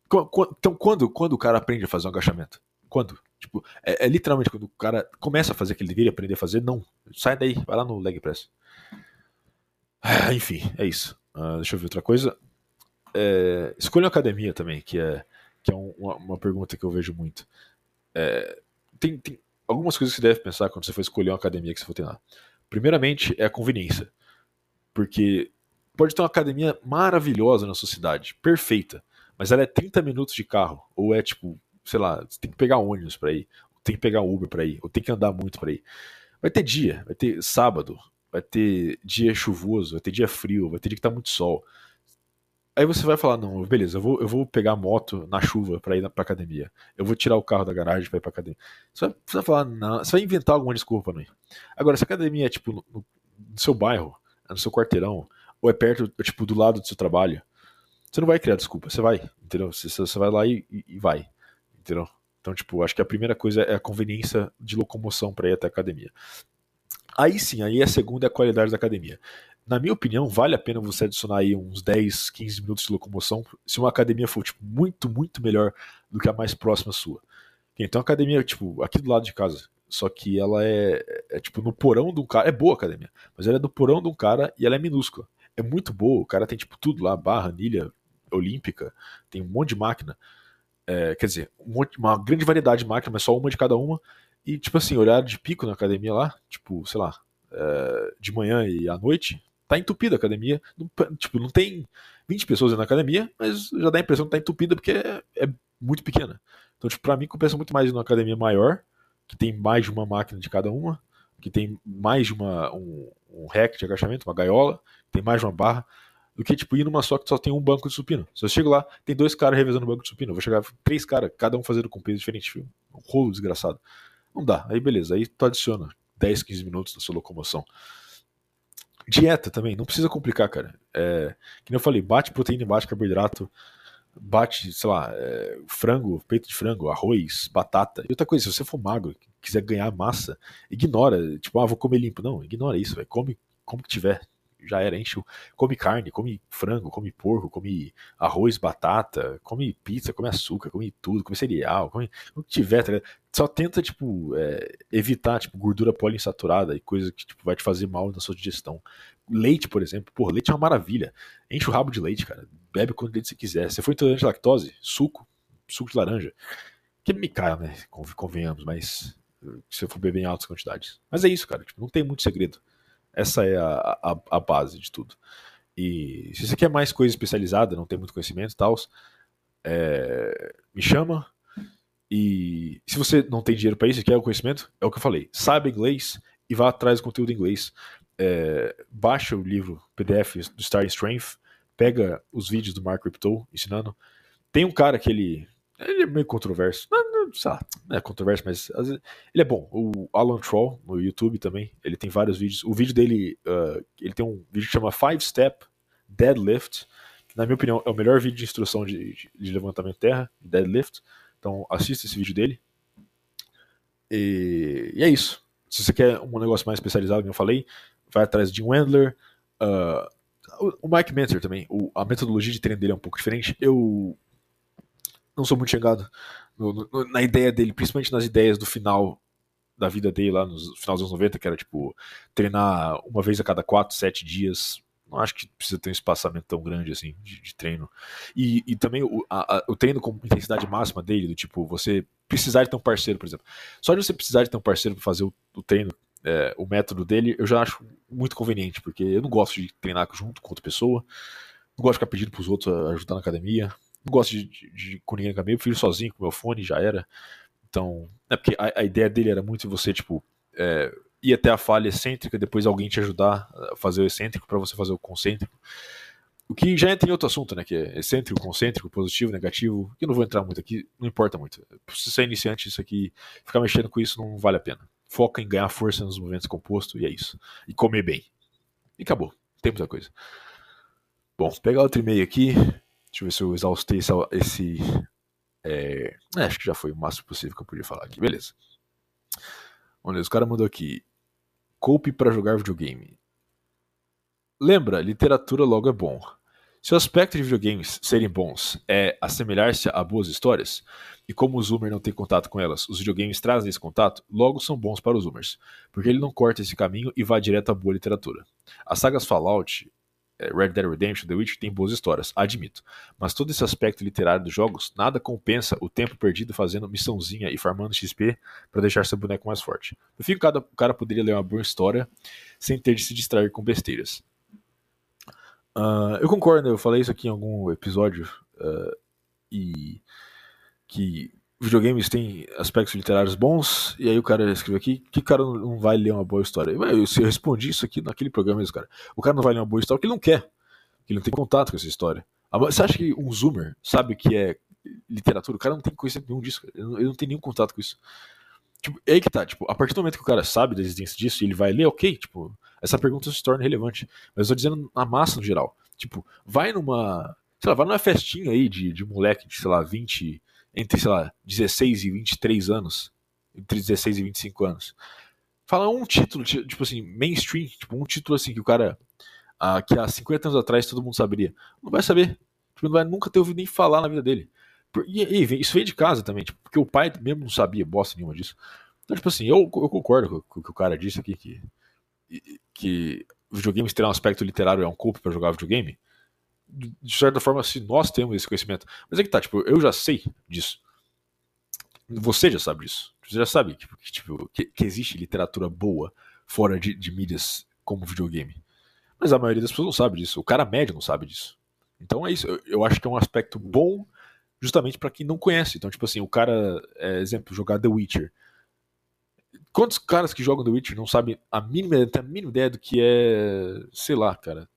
Então, quando, quando o cara aprende a fazer um agachamento? Quando? Tipo, é, é literalmente quando o cara começa a fazer o que ele deveria aprender a fazer? Não. Sai daí, vai lá no leg press. Ah, enfim, é isso. Uh, deixa eu ver outra coisa. É, escolha uma academia também, que é, que é um, uma, uma pergunta que eu vejo muito. É, tem, tem algumas coisas que você deve pensar quando você for escolher uma academia que você for treinar. Primeiramente é a conveniência. Porque pode ter uma academia maravilhosa na sua cidade, perfeita, mas ela é 30 minutos de carro, ou é tipo, sei lá, você tem que pegar ônibus para ir, ou tem que pegar Uber para ir, ou tem que andar muito para ir. Vai ter dia, vai ter sábado, vai ter dia chuvoso, vai ter dia frio, vai ter dia que tá muito sol. Aí você vai falar, não, beleza, eu vou, eu vou pegar a moto na chuva para ir pra academia. Eu vou tirar o carro da garagem para ir pra academia. Você vai, você vai falar, não, você vai inventar alguma desculpa não. Agora, se a academia é tipo no, no seu bairro, é no seu quarteirão, ou é perto, tipo, do lado do seu trabalho, você não vai criar desculpa, você vai, entendeu? Você, você vai lá e, e, e vai, entendeu? Então, tipo, acho que a primeira coisa é a conveniência de locomoção para ir até a academia. Aí sim, aí a segunda é a qualidade da academia na minha opinião, vale a pena você adicionar aí uns 10, 15 minutos de locomoção se uma academia for tipo, muito, muito melhor do que a mais próxima sua. Então a academia, tipo, aqui do lado de casa, só que ela é, é, tipo no porão de um cara, é boa a academia, mas ela é do porão de um cara e ela é minúscula. É muito boa, o cara tem tipo tudo lá, barra, anilha, olímpica, tem um monte de máquina. É, quer dizer, um monte, uma grande variedade de máquinas, mas só uma de cada uma. E, tipo assim, horário de pico na academia lá, tipo, sei lá, é, de manhã e à noite, tá entupida a academia. Não, tipo, não tem 20 pessoas na academia, mas já dá a impressão que tá entupida porque é, é muito pequena. Então, tipo, pra mim compensa muito mais numa academia maior, que tem mais de uma máquina de cada uma, que tem mais de uma, um, um rack de agachamento, uma gaiola, tem mais de uma barra, do que tipo ir numa só que só tem um banco de supino. Se eu chego lá, tem dois caras revezando o banco de supino, eu vou chegar três caras, cada um fazendo com peso diferente, um rolo desgraçado. Não dá. Aí beleza, aí tu adiciona 10, 15 minutos na sua locomoção. Dieta também, não precisa complicar, cara. É, que eu falei, bate proteína, bate carboidrato, bate, sei lá, é, frango, peito de frango, arroz, batata. E outra coisa, se você for magro, quiser ganhar massa, ignora, tipo, ah, vou comer limpo. Não, ignora isso, véio. come como que tiver. Já era, enche. Come carne, come frango, come porco, come arroz, batata, come pizza, come açúcar, come tudo, come cereal, come o que tiver, tá Só tenta, tipo, é, evitar, tipo, gordura poliinsaturada e coisa que, tipo, vai te fazer mal na sua digestão. Leite, por exemplo, pô, leite é uma maravilha. Enche o rabo de leite, cara. Bebe quanto leite você quiser. Se for intolerante à lactose, suco, suco de laranja. Que me caia, né? Convenhamos, mas se eu for beber em altas quantidades. Mas é isso, cara. Tipo, não tem muito segredo. Essa é a, a, a, base de tudo. E se você quer mais coisa especializada, não tem muito conhecimento e tal, é, me chama. E se você não tem dinheiro para isso e quer o conhecimento, é o que eu falei. Saiba inglês e vá atrás do conteúdo em inglês. É, baixa o livro PDF do Star Strength, pega os vídeos do Mark Riptow ensinando. Tem um cara que ele ele é meio controverso. Não, sei é controverso, mas vezes, ele é bom. O Alan Troll, no YouTube também, ele tem vários vídeos. O vídeo dele, uh, ele tem um vídeo que chama Five Step Deadlift, que na minha opinião é o melhor vídeo de instrução de, de, de levantamento de terra, de deadlift. Então assista esse vídeo dele. E, e, é isso. Se você quer um negócio mais especializado, como eu falei, vai atrás de Wendler. Uh, o Mike Mentor também, o, a metodologia de treino dele é um pouco diferente. Eu não sou muito chegado no, no, na ideia dele, principalmente nas ideias do final da vida dele lá nos final dos anos 90, que era tipo treinar uma vez a cada 4, 7 dias. Não acho que precisa ter um espaçamento tão grande assim de, de treino. E, e também o, a, a, o treino com intensidade máxima dele, do tipo, você precisar de ter um parceiro, por exemplo. Só de você precisar de ter um parceiro para fazer o, o treino, é, o método dele, eu já acho muito conveniente, porque eu não gosto de treinar junto com outra pessoa, não gosto de ficar pedindo pros outros ajudar na academia. Não gosto de, de, de com ninguém na caminho, eu prefiro sozinho com meu fone, já era. Então, é porque a, a ideia dele era muito você, tipo, é, ir até a falha excêntrica, depois alguém te ajudar a fazer o excêntrico para você fazer o concêntrico. O que já entra em outro assunto, né? Que é excêntrico, concêntrico, positivo, negativo. Que eu não vou entrar muito aqui, não importa muito. Se você é iniciante, isso aqui, ficar mexendo com isso não vale a pena. Foca em ganhar força nos movimentos compostos e é isso. E comer bem. E acabou. Tem muita coisa. Bom, pegar outro e-mail aqui. Deixa eu ver se eu exaustei esse. esse é, é, acho que já foi o máximo possível que eu podia falar aqui. Beleza. Vamos ver, os caras mandou aqui. Coupe para jogar videogame. Lembra, literatura logo é bom. Se o aspecto de videogames serem bons é assemelhar-se a boas histórias, e como o Zoomer não tem contato com elas, os videogames trazem esse contato, logo são bons para os Zoomers, porque ele não corta esse caminho e vai direto à boa literatura. As sagas Fallout Red Dead Redemption, The Witcher tem boas histórias, admito. Mas todo esse aspecto literário dos jogos nada compensa o tempo perdido fazendo missãozinha e farmando XP para deixar seu boneco mais forte. No fim, cada, o cara poderia ler uma boa história sem ter de se distrair com besteiras. Uh, eu concordo, eu falei isso aqui em algum episódio uh, e que videogames têm aspectos literários bons, e aí o cara escreveu aqui, que cara não vai ler uma boa história? Eu, eu respondi isso aqui naquele programa mesmo, cara. O cara não vai ler uma boa história porque ele não quer, porque ele não tem contato com essa história. Você acha que um zoomer sabe que é literatura? O cara não tem conhecimento nenhum disso, ele não, ele não tem nenhum contato com isso. Tipo, é aí que tá, tipo, a partir do momento que o cara sabe da existência disso e ele vai ler, ok, tipo, essa pergunta se torna relevante. Mas eu tô dizendo na massa no geral. Tipo, vai numa. Sei lá, vai numa festinha aí de, de moleque de, sei lá, 20, entre, sei lá, 16 e 23 anos, entre 16 e 25 anos. Fala um título, tipo assim, mainstream, tipo um título assim que o cara, ah, que há 50 anos atrás todo mundo saberia. Não vai saber. Tipo, não vai nunca ter ouvido nem falar na vida dele. E, e isso veio de casa também, tipo, porque o pai mesmo não sabia bosta nenhuma disso. Então, tipo assim, eu, eu concordo com o que o cara disse aqui, que, que videogames ter um aspecto literário é um culpa para jogar videogame de certa forma, se nós temos esse conhecimento. Mas é que tá, tipo, eu já sei disso. Você já sabe disso. Você já sabe tipo, que, tipo, que, que existe literatura boa fora de, de, mídias como videogame. Mas a maioria das pessoas não sabe disso. O cara médio não sabe disso. Então é isso. Eu, eu acho que é um aspecto bom justamente para quem não conhece. Então, tipo assim, o cara, é, exemplo, jogar The Witcher. Quantos caras que jogam The Witcher não sabem a mínima, a mínima ideia do que é, sei lá, cara,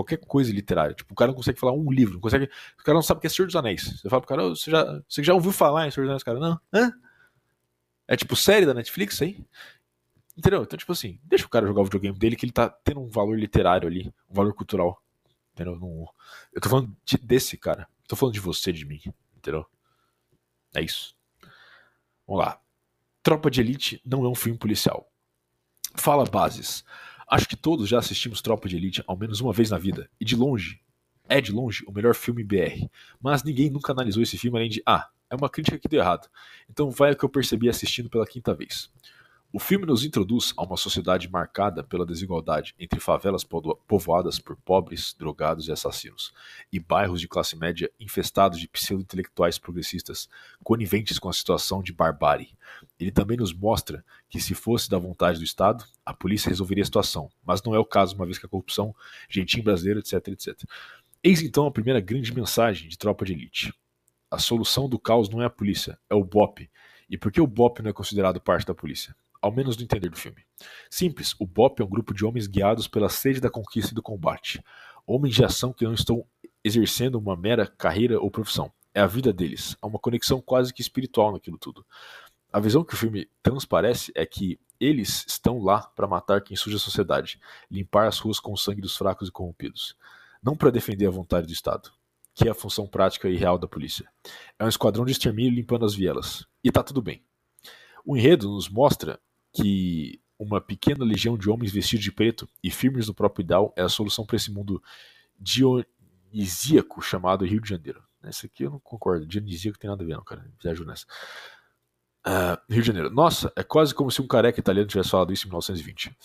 qualquer coisa literária. Tipo, o cara não consegue falar um livro, não consegue. O cara não sabe o que é Senhor dos Anéis. Você fala pro cara, oh, você, já, você já ouviu falar em Senhor dos Anéis? Cara, não. Hã? É tipo série da Netflix aí? Entendeu? Então, tipo assim, deixa o cara jogar o videogame dele que ele tá tendo um valor literário ali, um valor cultural. Entendeu? Não, eu tô falando de, desse cara. Tô falando de você, de mim. Entendeu? É isso. Vamos lá. Tropa de Elite não é um filme policial. Fala bases. Acho que todos já assistimos Tropa de Elite ao menos uma vez na vida. E de longe, é de longe o melhor filme BR. Mas ninguém nunca analisou esse filme além de, ah, é uma crítica que deu errado. Então vai o que eu percebi assistindo pela quinta vez. O filme nos introduz a uma sociedade marcada pela desigualdade entre favelas povoadas por pobres, drogados e assassinos, e bairros de classe média infestados de pseudo-intelectuais progressistas coniventes com a situação de barbárie. Ele também nos mostra que, se fosse da vontade do Estado, a polícia resolveria a situação, mas não é o caso, uma vez que a corrupção, jeitinho brasileiro, etc, etc. Eis então a primeira grande mensagem de Tropa de Elite. A solução do caos não é a polícia, é o BOP. E por que o BOP não é considerado parte da polícia? Ao menos no entender do filme. Simples, o BOP é um grupo de homens guiados pela sede da conquista e do combate. Homens de ação que não estão exercendo uma mera carreira ou profissão. É a vida deles. Há uma conexão quase que espiritual naquilo tudo. A visão que o filme transparece é que eles estão lá para matar quem suja a sociedade, limpar as ruas com o sangue dos fracos e corrompidos. Não para defender a vontade do Estado, que é a função prática e real da polícia. É um esquadrão de extermínio limpando as vielas. E tá tudo bem. O enredo nos mostra que uma pequena legião de homens vestidos de preto e firmes no próprio ideal é a solução para esse mundo dionisíaco chamado Rio de Janeiro. Esse aqui eu não concordo. Dionisíaco tem nada a ver, não, cara. Viajo nessa. Uh, Rio de Janeiro. Nossa, é quase como se um careca italiano tivesse falado isso em 1920.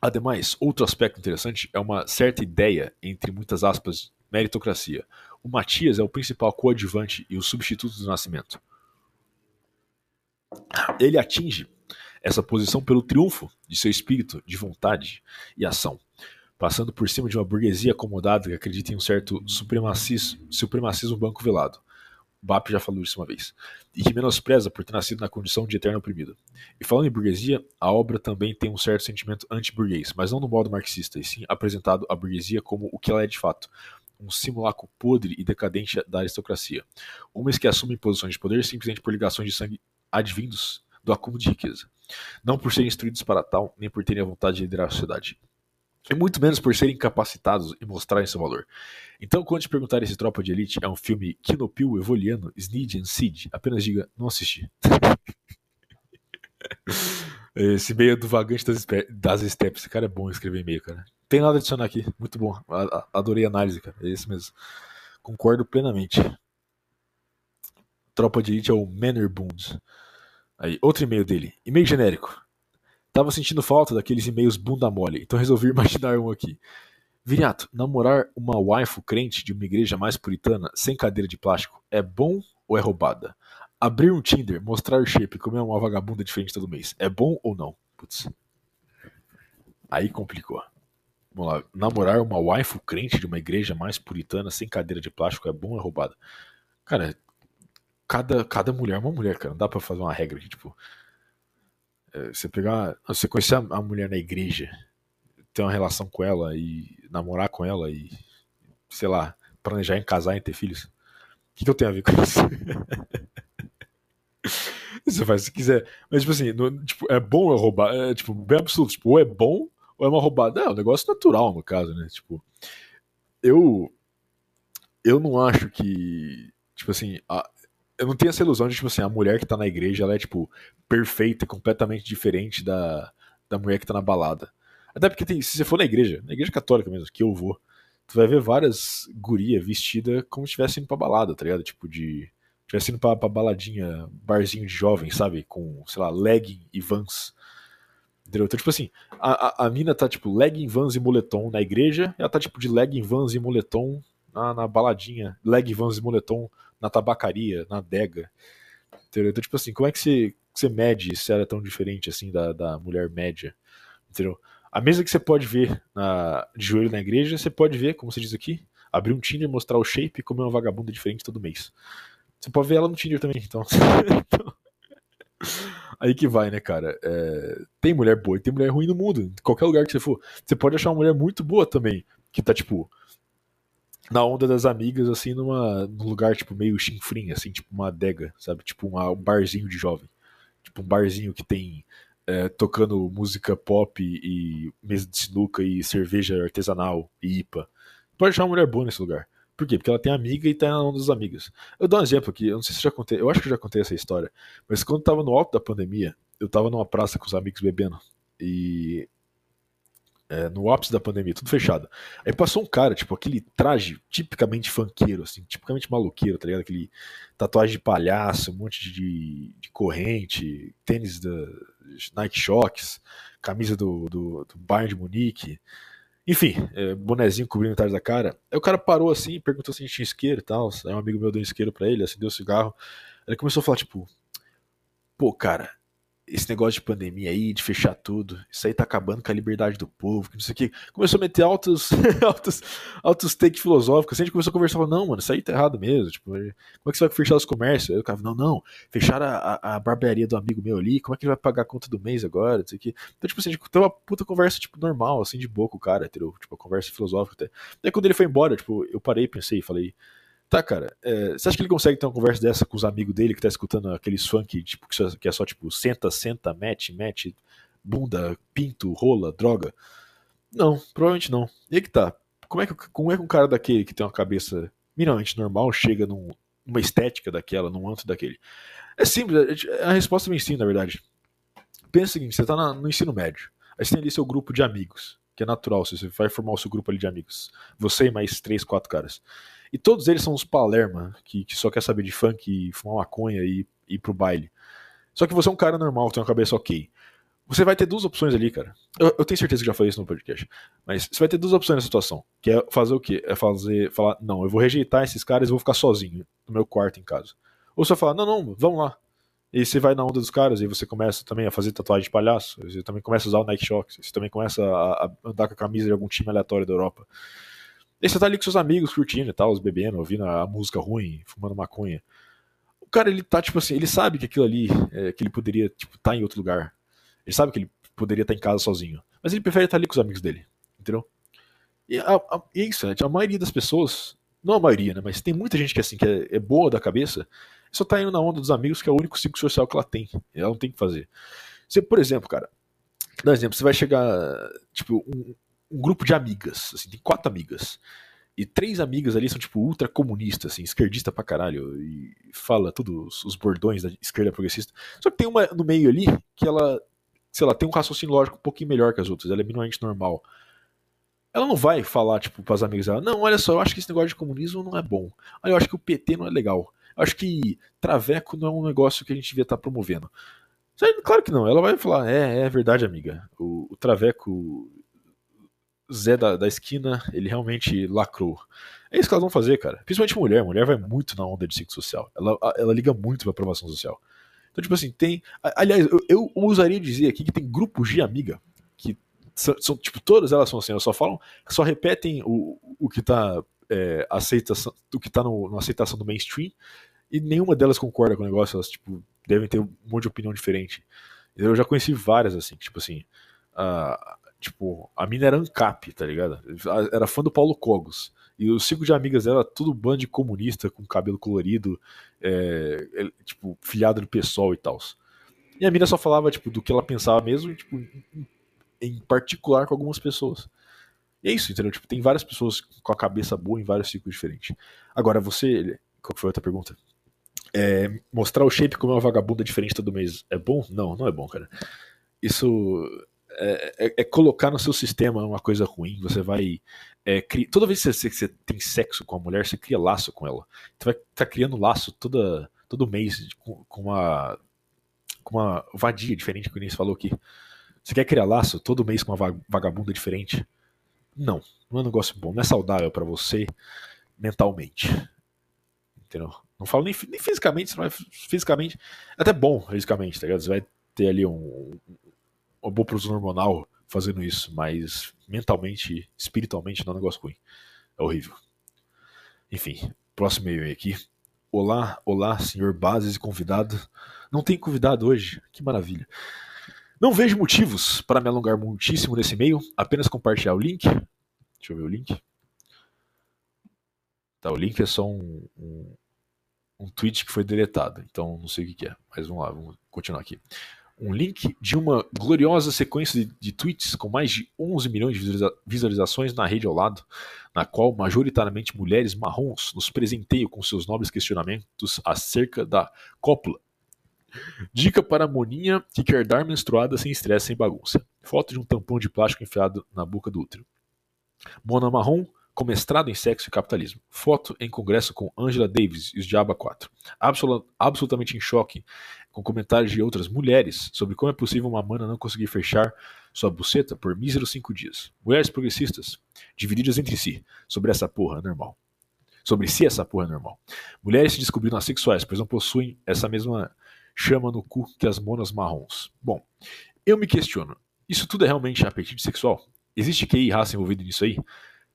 Ademais, outro aspecto interessante é uma certa ideia, entre muitas aspas, meritocracia. O Matias é o principal coadjuvante e o substituto do nascimento. Ele atinge essa posição pelo triunfo de seu espírito de vontade e ação, passando por cima de uma burguesia acomodada que acredita em um certo supremacismo, supremacismo banco velado. O BAP já falou isso uma vez. E que menospreza por ter nascido na condição de eterno oprimido. E falando em burguesia, a obra também tem um certo sentimento anti-burguês, mas não no modo marxista, e sim apresentado a burguesia como o que ela é de fato, um simulacro podre e decadente da aristocracia. Homens que assumem posições de poder simplesmente por ligações de sangue advindos do acúmulo de riqueza. Não por serem instruídos para tal, nem por terem a vontade de liderar a sociedade. E muito menos por serem incapacitados e mostrarem seu valor. Então, quando te perguntarem se Tropa de Elite é um filme Kinopil, Evoliano, Sneed and Seed, apenas diga, não assisti. Esse meio do vagante das, das steps. Esse cara é bom escrever e-mail, cara. Tem nada a adicionar aqui. Muito bom. Adorei a análise, cara. É isso mesmo. Concordo plenamente. Tropa de Elite é o Manor Boons. Aí, outro e-mail dele. E-mail genérico. Tava sentindo falta daqueles e-mails bunda mole, então resolvi imaginar um aqui. Viriato, namorar uma waifu crente de uma igreja mais puritana, sem cadeira de plástico, é bom ou é roubada? Abrir um Tinder, mostrar o shape comer uma vagabunda diferente todo mês, é bom ou não? Putz. Aí complicou. Vamos lá. Namorar uma waifu crente de uma igreja mais puritana, sem cadeira de plástico, é bom ou é roubada? Cara, cada, cada mulher é uma mulher, cara. Não dá pra fazer uma regra aqui, tipo. É, você pegar. Você conhecer a, mulher na igreja, ter uma relação com ela e namorar com ela e, sei lá, planejar em casar e ter filhos. O que, que eu tenho a ver com isso? você faz se quiser. Mas, tipo assim, no, tipo, é bom é roubar? É, tipo, bem absoluto. Tipo, ou é bom ou é uma roubada. É um negócio natural, no caso, né? Tipo, eu. Eu não acho que. Tipo assim, eu não tenho essa ilusão de, tipo assim, a mulher que tá na igreja, ela é, tipo, perfeita, completamente diferente da, da mulher que tá na balada. Até porque tem, se você for na igreja, na igreja católica mesmo, que eu vou, tu vai ver várias gurias vestidas como se estivesse indo pra balada, tá ligado? Tipo, de. Estivesse indo pra, pra baladinha, barzinho de jovem, sabe? Com, sei lá, legging e vans. Entendeu? Então, tipo assim, a, a, a mina tá, tipo, legging, vans e moletom na igreja, ela tá, tipo, de legging, vans e moletom na, na baladinha, legging, vans e moletom na tabacaria, na adega. Entendeu? Então, tipo assim, como é que você, você mede se ela é tão diferente assim da, da mulher média? Entendeu? A mesa que você pode ver na, de joelho na igreja, você pode ver, como você diz aqui, abrir um Tinder, mostrar o shape e comer uma vagabunda diferente todo mês. Você pode ver ela no Tinder também, então. Aí que vai, né, cara? É... tem mulher boa e tem mulher ruim no mundo. Em qualquer lugar que você for. Você pode achar uma mulher muito boa também, que tá, tipo, na onda das amigas, assim, numa, num lugar, tipo, meio chinfrim, assim, tipo uma adega, sabe? Tipo uma, um barzinho de jovem. Tipo um barzinho que tem é, tocando música pop e mesa de sinuca e cerveja artesanal e IPA. Pode achar uma mulher boa nesse lugar. Por quê? Porque ela tem amiga e tá na onda dos amigos. Eu dou um exemplo aqui, eu não sei se já contei, eu acho que já contei essa história, mas quando tava no alto da pandemia, eu tava numa praça com os amigos bebendo e é, no ápice da pandemia, tudo fechado. Aí passou um cara, tipo, aquele traje tipicamente funkeiro, assim, tipicamente maluqueiro, tá ligado? Aquele tatuagem de palhaço, um monte de, de corrente, tênis da Nike Shocks, camisa do, do, do Bayern de Munique, enfim, é, bonezinho cobrindo metade da cara. Aí o cara parou assim, perguntou se a gente tinha isqueiro e tal. Aí um amigo meu deu um isqueiro pra ele, acendeu o cigarro. Aí ele começou a falar, tipo, pô, cara, esse negócio de pandemia aí, de fechar tudo, isso aí tá acabando com a liberdade do povo, que não sei o que. Começou a meter altos, altos, altos take filosóficos. Assim, a gente começou a conversar, falou, não, mano, isso aí tá errado mesmo. Tipo, como é que você vai fechar os comércios? Aí o cara, não, não, fechar a, a barbearia do amigo meu ali, como é que ele vai pagar a conta do mês agora? Não sei o que. Então, tipo assim, a gente teve uma puta conversa, tipo, normal, assim, de boca, o cara, entendeu? Tipo, conversa filosófica até. Daí quando ele foi embora, tipo, eu parei, pensei, falei, Tá, cara, é, você acha que ele consegue ter uma conversa dessa com os amigos dele que tá escutando aqueles funk, tipo, que é só tipo, senta, senta, mete, mete, bunda, pinto, rola, droga? Não, provavelmente não. E aí que tá. Como é que, como é que um cara daquele que tem uma cabeça minimamente normal chega num, numa estética daquela, num antro daquele? É simples, é, a resposta é bem simples, na verdade. Pensa o seguinte, você tá na, no ensino médio, aí você tem ali seu grupo de amigos, que é natural, você vai formar o seu grupo ali de amigos. Você e mais três, quatro caras. E todos eles são os Palerma, que, que só quer saber de funk, fumar maconha e ir pro baile. Só que você é um cara normal, tem uma cabeça ok. Você vai ter duas opções ali, cara. Eu, eu, tenho certeza que já falei isso no podcast. Mas você vai ter duas opções nessa situação. Que é fazer o quê? É fazer. Falar, não, eu vou rejeitar esses caras e vou ficar sozinho no meu quarto em casa. Ou você vai falar, não, não, vamos lá. E você vai na onda dos caras e você começa também a fazer tatuagem de palhaço. Você também começa a usar o Nike Shox. Você também começa a, a andar com a camisa de algum time aleatório da Europa. E você tá ali com seus amigos curtindo e tal, os bebendo, ouvindo a música ruim, fumando maconha. O cara, ele tá, tipo assim, ele sabe que aquilo ali, é, que ele poderia, tipo, tá em outro lugar. Ele sabe que ele poderia estar tá em casa sozinho. Mas ele prefere estar tá ali com os amigos dele. Entendeu? E, a, a, é isso, né? A maioria das pessoas, não a maioria, né? Mas tem muita gente que, assim, que é, é boa da cabeça, só tá indo na onda dos amigos, que é o único ciclo social que ela tem. Ela não tem que fazer. Você, por exemplo, cara, dá um exemplo, você vai chegar, tipo, um, um grupo de amigas, assim, tem quatro amigas. E três amigas ali são, tipo, ultra comunistas, assim, esquerdista pra caralho. E fala todos os bordões da esquerda progressista. Só que tem uma no meio ali que ela, sei lá, tem um raciocínio lógico um pouquinho melhor que as outras. Ela é minimamente normal. Ela não vai falar, tipo, pras amigas dela, não, olha só, eu acho que esse negócio de comunismo não é bom. Olha, eu acho que o PT não é legal. Eu acho que traveco não é um negócio que a gente devia estar tá promovendo. Claro que não. Ela vai falar, é, é verdade, amiga. O, o traveco Zé da, da esquina, ele realmente lacrou. É isso que elas vão fazer, cara. Principalmente mulher. Mulher vai muito na onda de ciclo social. Ela, ela liga muito pra aprovação social. Então, tipo assim, tem. Aliás, eu, eu ousaria dizer aqui que tem grupos de amiga que são, são, tipo, todas elas são assim, elas só falam, só repetem o, o que tá é, aceitação, o que tá no, na aceitação do mainstream, e nenhuma delas concorda com o negócio, elas, tipo, devem ter um monte de opinião diferente. Eu já conheci várias, assim, tipo assim, a, Tipo, a mina era ANCAP, tá ligado? Era fã do Paulo Cogos. E os cinco de amigas dela, tudo bando de comunista, com cabelo colorido, é, é, tipo, filiado do PSOL e tal. E a mina só falava, tipo, do que ela pensava mesmo, tipo, em, em particular com algumas pessoas. E é isso, entendeu? Tipo, tem várias pessoas com a cabeça boa em vários ciclos diferentes. Agora, você. Qual foi a outra pergunta? É, mostrar o shape como uma vagabunda diferente todo mês é bom? Não, não é bom, cara. Isso é, é, é, colocar no seu sistema uma coisa ruim. Você vai. É, cri... Toda vez que você, você, tem sexo com a mulher, você cria laço com ela. Você vai tá criando laço toda, todo mês com, com, uma, com uma vadia diferente que o Inês falou aqui. Você quer criar laço todo mês com uma vagabunda diferente? Não, não é um negócio bom, não é saudável para você mentalmente. Entendeu? Não falo nem, nem fisicamente, mas fisicamente. É até bom fisicamente, tá ligado? Você vai ter ali um, uma boa produção hormonal fazendo isso, mas mentalmente, espiritualmente, não é um negócio ruim. É horrível. Enfim, próximo e-mail aqui. Olá, olá, senhor Bases e convidado. Não tem convidado hoje, que maravilha. Não vejo motivos para me alongar muitíssimo nesse e-mail, apenas compartilhar o link. Deixa eu ver o link. Tá, o link é só um, um, um tweet que foi deletado, então não sei o que, que é, mas vamos lá, vamos continuar aqui. Um link de uma gloriosa sequência de, de, tweets com mais de 11 milhões de visualiza visualizações na rede ao lado, na qual majoritariamente mulheres marrons nos presenteiam com seus nobres questionamentos acerca da cópula. Dica para a moninha que quer dar menstruada sem estresse sem bagunça. Foto de um tampão de plástico enfiado na boca do útero. Mona marrom com mestrado em sexo e capitalismo. Foto em congresso com Angela Davis e os Diaba 4. Absolut, absolutamente em choque com comentários de outras mulheres sobre como é possível uma mana não conseguir fechar sua buceta por míseros cinco dias. Mulheres progressistas, divididas entre si, sobre essa porra normal. Sobre si essa porra normal. Mulheres se descobriram assexuais, pois não possuem essa mesma chama no cu que as monas marrons. Bom, eu me questiono, isso tudo é realmente apetite sexual? Existe QI e raça envolvido nisso aí?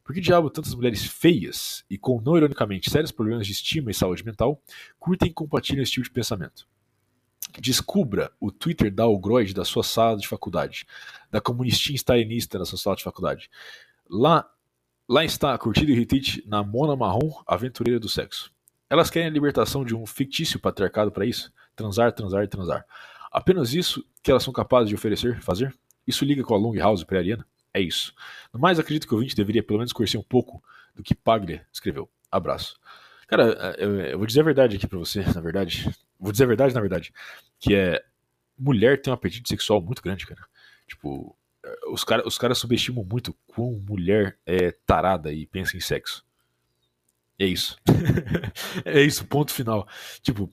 Por que diabo tantas mulheres feias e com, não ironicamente, sérios problemas de estima e saúde mental curtem e compartilham esse tipo de pensamento? Descubra o Twitter da Algroid da sua sala de faculdade, da comunistinha stalinista da sua sala de faculdade. Lá, lá está a curtida e retweet na Mona Marrom, aventureira do sexo. Elas querem a libertação de um fictício patriarcado para isso? Transar, transar transar. Apenas isso que elas são capazes de oferecer, fazer? Isso liga com a Long House pré-ariana? É isso. No mais, acredito que o ouvinte deveria pelo menos conhecer um pouco do que Paglia escreveu. Abraço. Cara, eu, eu vou dizer a verdade aqui pra você, na verdade. Vou dizer a verdade, na verdade. Que é. Mulher tem um apetite sexual muito grande, cara. Tipo, os caras os cara subestimam muito quão mulher é tarada e pensa em sexo. É isso. é isso, ponto final. Tipo,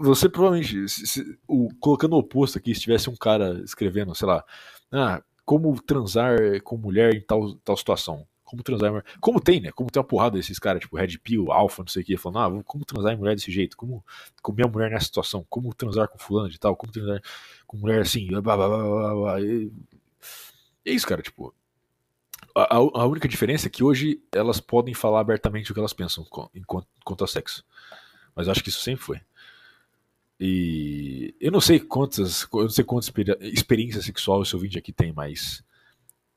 você provavelmente, se, se, o, colocando o oposto aqui, se tivesse um cara escrevendo, sei lá, ah, como transar com mulher em tal, tal situação. Como transar Como tem, né? Como tem uma porrada desses caras, tipo Red Pill, Alpha, não sei o que, falando, ah, como transar em mulher desse jeito? Como comer a mulher nessa situação? Como transar com fulano de tal? Como transar com mulher assim? Blá, blá, blá, blá, é isso, cara, tipo. A, a, única diferença é que hoje elas podem falar abertamente o que elas pensam enquanto, quanto ao sexo. Mas acho que isso sempre foi. E eu não sei quantas, eu não sei quantas experiência sexual esse ouvinte aqui tem, mas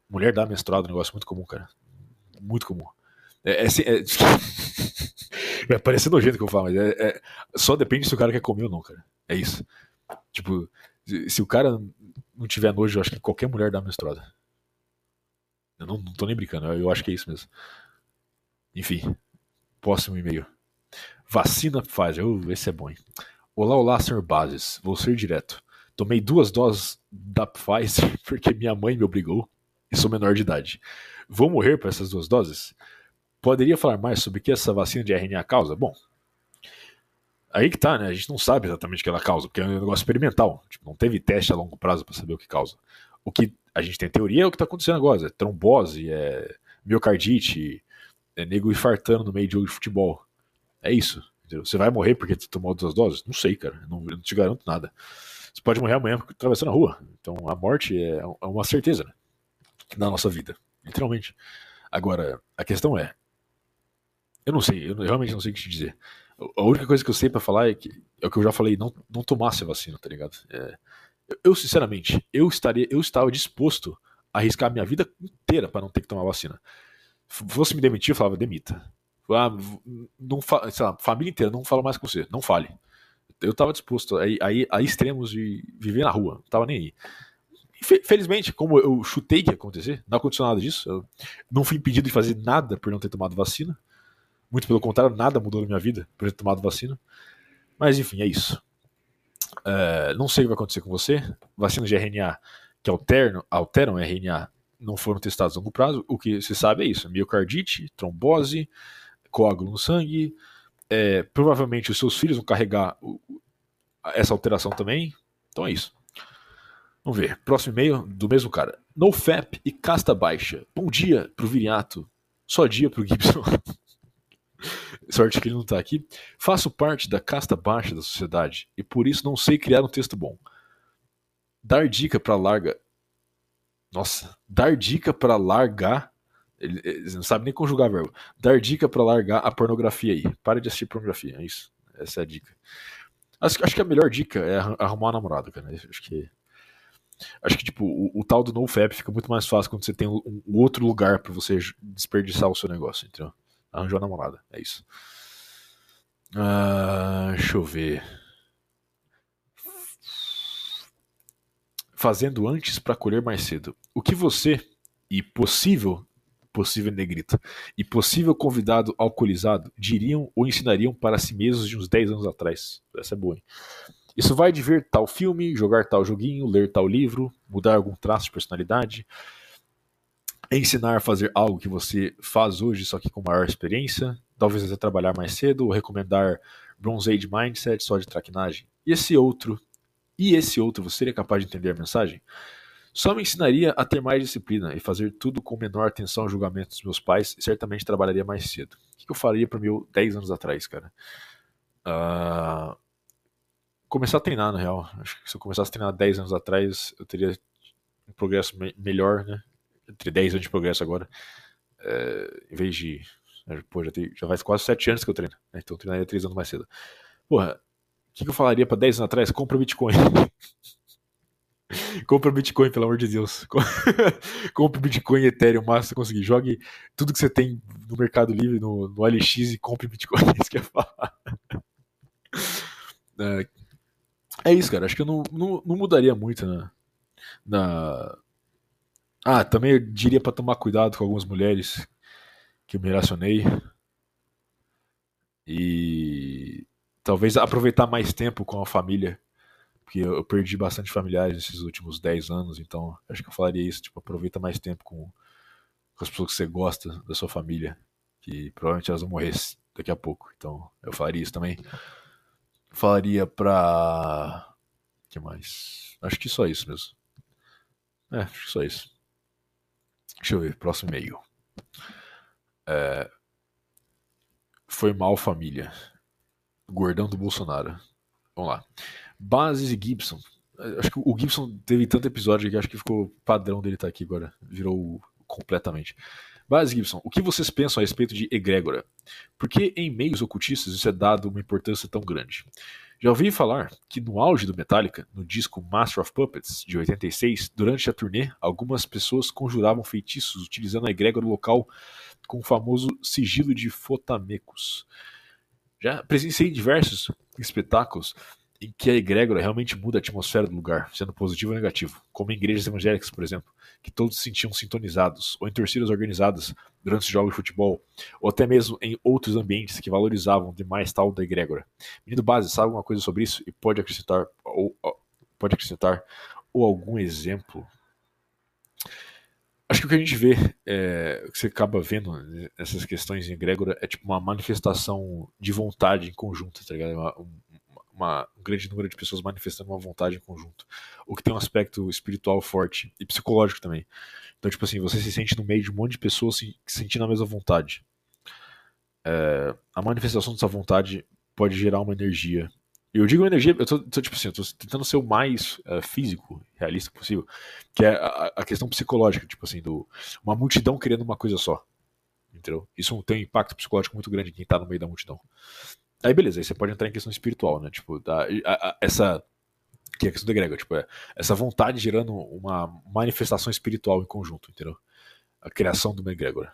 mulher dar menstruada é um negócio muito comum, cara. Muito comum. É, é, é, é parece nojento que eu falo, mas é, é, só depende se o cara quer comer ou não, cara. É isso. Tipo, se, se o cara não tiver nojo, eu acho que qualquer mulher dá menstruada. Eu não, não tô nem brincando, eu, eu acho que é isso mesmo. Enfim, próximo e-mail. Vacina Pfizer. Uh, esse é bom, hein? Olá, olá, senhor Bases. Vou ser direto. Tomei duas doses da Pfizer porque minha mãe me obrigou e sou menor de idade. Vou morrer para essas duas doses? Poderia falar mais sobre o que essa vacina de RNA causa? Bom, aí que tá, né? A gente não sabe exatamente o que ela causa, porque é um negócio experimental. Tipo, não teve teste a longo prazo para saber o que causa. O que a gente tem teoria é o que está acontecendo agora: é trombose, é miocardite, é nego infartando no meio de jogo de futebol. É isso. Você vai morrer porque você tomou duas doses? Não sei, cara. Não, não te garanto nada. Você pode morrer amanhã atravessando a rua. Então a morte é, é uma certeza, né? Na nossa vida. Literalmente. Agora, a questão é. Eu não sei, eu realmente não sei o que te dizer. A única coisa que eu sei para falar é que é o que eu já falei, não, não tomasse a vacina, tá ligado? É, eu, sinceramente, eu estaria, eu estava disposto a arriscar a minha vida inteira para não ter que tomar vacina. Se fosse me demitir, eu falava, demita. Ah, não sei lá, família inteira, não fala mais com você, não fale. Eu estava disposto a, a, a, extremos de viver na rua, não tava nem aí. Felizmente, como eu chutei que ia acontecer, não aconteceu nada disso. Eu não fui impedido de fazer nada por não ter tomado vacina. Muito pelo contrário, nada mudou na minha vida por ter tomado vacina. Mas enfim, é isso. É, não sei o que vai acontecer com você. Vacinas de RNA que alteram, alteram RNA não foram testadas a longo prazo. O que se sabe é isso: miocardite, trombose, coágulo no sangue. É, provavelmente os seus filhos vão carregar essa alteração também. Então é isso. Vamos ver. Próximo e-mail do mesmo cara. NoFap e casta baixa. Bom dia pro Viriato. Só dia pro Gibson. Sorte que ele não tá aqui. Faço parte da casta baixa da sociedade e por isso não sei criar um texto bom. Dar dica para larga. Nossa, dar dica para largar ele, ele não sabe nem conjugar verbo. Dar dica para largar a pornografia aí. Pare de assistir pornografia. É isso. Essa é a dica. Acho, acho que a melhor dica é arrumar uma namorada, cara. Acho que. Acho que, tipo, o, o tal do NoFap fica muito mais fácil quando você tem um, um outro lugar para você desperdiçar o seu negócio, entendeu? Arranjou a namorada. É isso. Uh, deixa eu ver. fazendo antes para colher mais cedo. O que você e possível possível negrito e possível convidado alcoolizado diriam ou ensinariam para si mesmos de uns 10 anos atrás. Essa é boa, hein? Isso vai de ver tal filme, jogar tal joguinho, ler tal livro, mudar algum traço de personalidade, ensinar a fazer algo que você faz hoje, só que com maior experiência, talvez até trabalhar mais cedo, ou recomendar Bronze Age Mindset só de traquinagem. E esse outro, e esse outro, você seria capaz de entender a mensagem? Só me ensinaria a ter mais disciplina e fazer tudo com menor atenção ao julgamento dos meus pais e certamente trabalharia mais cedo. O que eu faria para meu 10 anos atrás, cara? Uh... Começar a treinar, na real. Acho que se eu começasse a treinar 10 anos atrás, eu teria um progresso me melhor, né? Entre 10 anos de progresso agora. É... em vez de. Né, pô, já, tem... já faz quase 7 anos que eu treino. Né? Então eu treinaria 3 anos mais cedo. Porra, o que eu falaria para 10 anos atrás? Compra Bitcoin. Compra Bitcoin, pelo amor de Deus. compre Bitcoin, Ethereum, que você conseguir. Jogue tudo que você tem no Mercado Livre, no, no LX e compre Bitcoin. É isso que eu ia falar. É, é isso, cara. Acho que eu não, não, não mudaria muito na, na. Ah, também eu diria para tomar cuidado com algumas mulheres que eu me relacionei. E talvez aproveitar mais tempo com a família porque eu perdi bastante familiares nesses últimos 10 anos, então acho que eu falaria isso, tipo, aproveita mais tempo com, com as pessoas que você gosta da sua família, que provavelmente elas vão morrer daqui a pouco. Então, eu falaria isso também. Falaria pra. Que mais? Acho que só isso mesmo. É, acho que só isso. Deixa eu ver, próximo e-mail. É... Foi mal família. Gordão do Bolsonaro. Vamos lá. Bases e Gibson. Acho que o Gibson teve tanto episódio que acho que ficou padrão dele estar tá aqui agora. Virou completamente. Bases Gibson, o que vocês pensam a respeito de egrégora? Por que em meios ocultistas isso é dado uma importância tão grande? Já ouvi falar que no auge do Metallica, no disco Master of Puppets, de 86, durante a turnê, algumas pessoas conjuravam feitiços utilizando a egrégora local com o famoso sigilo de Fotamecos. Já presenciei diversos espetáculos em que a egrégora realmente muda a atmosfera do lugar, sendo positivo ou negativo, como em igrejas evangélicas, por exemplo, que todos se sentiam sintonizados, ou em torcidas organizadas durante os jogos de futebol, ou até mesmo em outros ambientes que valorizavam demais tal da egrégora. Menino Base, sabe alguma coisa sobre isso e pode acrescentar ou, pode acrescentar ou algum exemplo? Acho que o que a gente vê, é, o que você acaba vendo nessas questões em egrégora é tipo uma manifestação de vontade em conjunto, tá ligado? Uma, uma, um grande número de pessoas manifestando uma vontade em conjunto. O que tem um aspecto espiritual forte e psicológico também. Então, tipo assim, você se sente no meio de um monte de pessoas se, sentindo a mesma vontade. É, a manifestação dessa vontade pode gerar uma energia. Eu digo energia, eu tô, tô tipo assim, eu tô tentando ser o mais uh, físico, realista possível, que é a, a, questão psicológica, tipo assim, do uma multidão querendo uma coisa só. Entendeu? Isso tem um impacto psicológico muito grande em quem tá no meio da multidão. Aí beleza, aí você pode entrar em questão espiritual, né? Tipo, da, a, a, essa. Que é a questão da grega, tipo, é, essa vontade gerando uma manifestação espiritual em conjunto, entendeu? A criação do uma egrégora.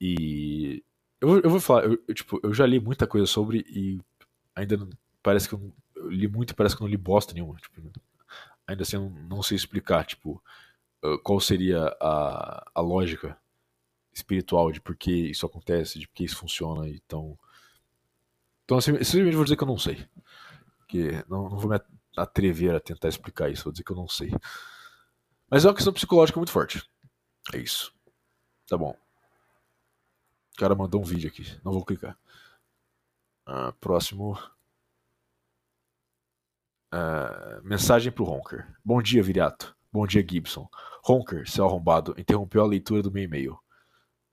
E. Eu, eu vou falar, eu, eu, tipo, eu já li muita coisa sobre e ainda não, parece que eu, eu, li muito e parece que eu não li bosta nenhuma. Tipo, ainda assim eu não, não sei explicar, tipo, qual seria a, a lógica espiritual de por que isso acontece, de por que isso funciona. Então, então, assim, simplesmente vou dizer que eu não sei. Que não, não vou me atrever a tentar explicar isso, vou dizer que eu não sei. Mas é uma questão psicológica muito forte. É isso. Tá bom. O cara mandou um vídeo aqui. Não vou clicar. Uh, próximo. Uh, mensagem pro Honker. Bom dia, Viriato. Bom dia, Gibson. Honker, seu arrombado, interrompeu a leitura do meu e-mail.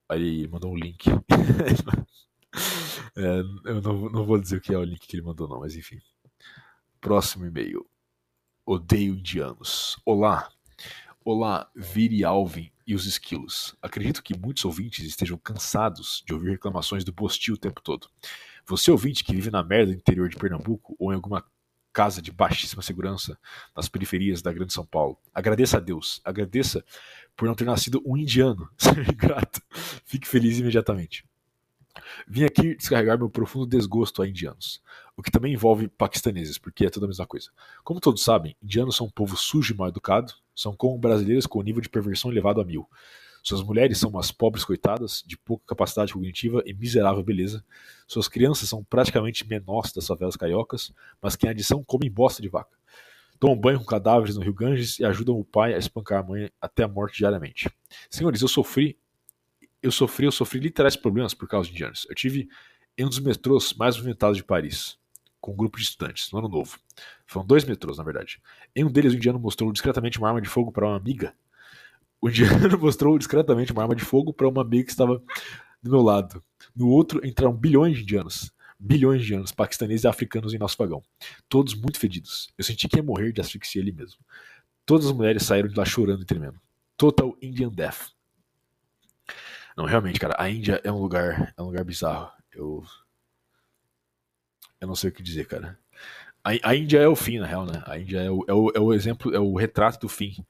Aí mandou um link. É, eu não, não vou dizer o que é o link que ele mandou, não, mas enfim. Próximo e-mail. Odeio indianos. Olá. Olá, Viri Alvin e os esquilos. Acredito que muitos ouvintes estejam cansados de ouvir reclamações do Bostil o tempo todo. Você ouvinte que vive na merda do interior de Pernambuco ou em alguma casa de baixíssima segurança nas periferias da Grande São Paulo. Agradeça a Deus. Agradeça por não ter nascido um indiano. Seja grato. Fique feliz imediatamente. Vim aqui descarregar meu profundo desgosto a indianos, o que também envolve paquistaneses, porque é tudo a mesma coisa. Como todos sabem, indianos são um povo sujo e mal educado, são como brasileiros com o nível de perversão elevado a mil. Suas mulheres são umas pobres coitadas, de pouca capacidade cognitiva e miserável beleza. Suas crianças são praticamente menores das favelas cariocas, mas que em adição comem bosta de vaca. Tomam banho com cadáveres no rio Ganges e ajudam o pai a espancar a mãe até a morte diariamente. Senhores, eu sofri eu sofri, eu sofri literais problemas por causa de indianos. Eu tive em um dos metrôs mais movimentados de Paris, com um grupo de estudantes, no ano novo. Foram dois metrôs, na verdade. Em um deles, o indiano mostrou discretamente uma arma de fogo para uma amiga. O indiano mostrou discretamente uma arma de fogo para uma amiga que estava do meu lado. No outro, entraram bilhões de indianos. Bilhões de indianos, paquistaneses e africanos em nosso vagão. Todos muito fedidos. Eu senti que ia morrer de asfixia ali mesmo. Todas as mulheres saíram de lá chorando e tremendo. Total Indian Death. Não, realmente, cara, a Índia é um lugar, é um lugar bizarro. Eu eu não sei o que dizer, cara. A, a Índia é o fim, na real, né? A Índia é o, é o, é o exemplo, é o retrato do fim.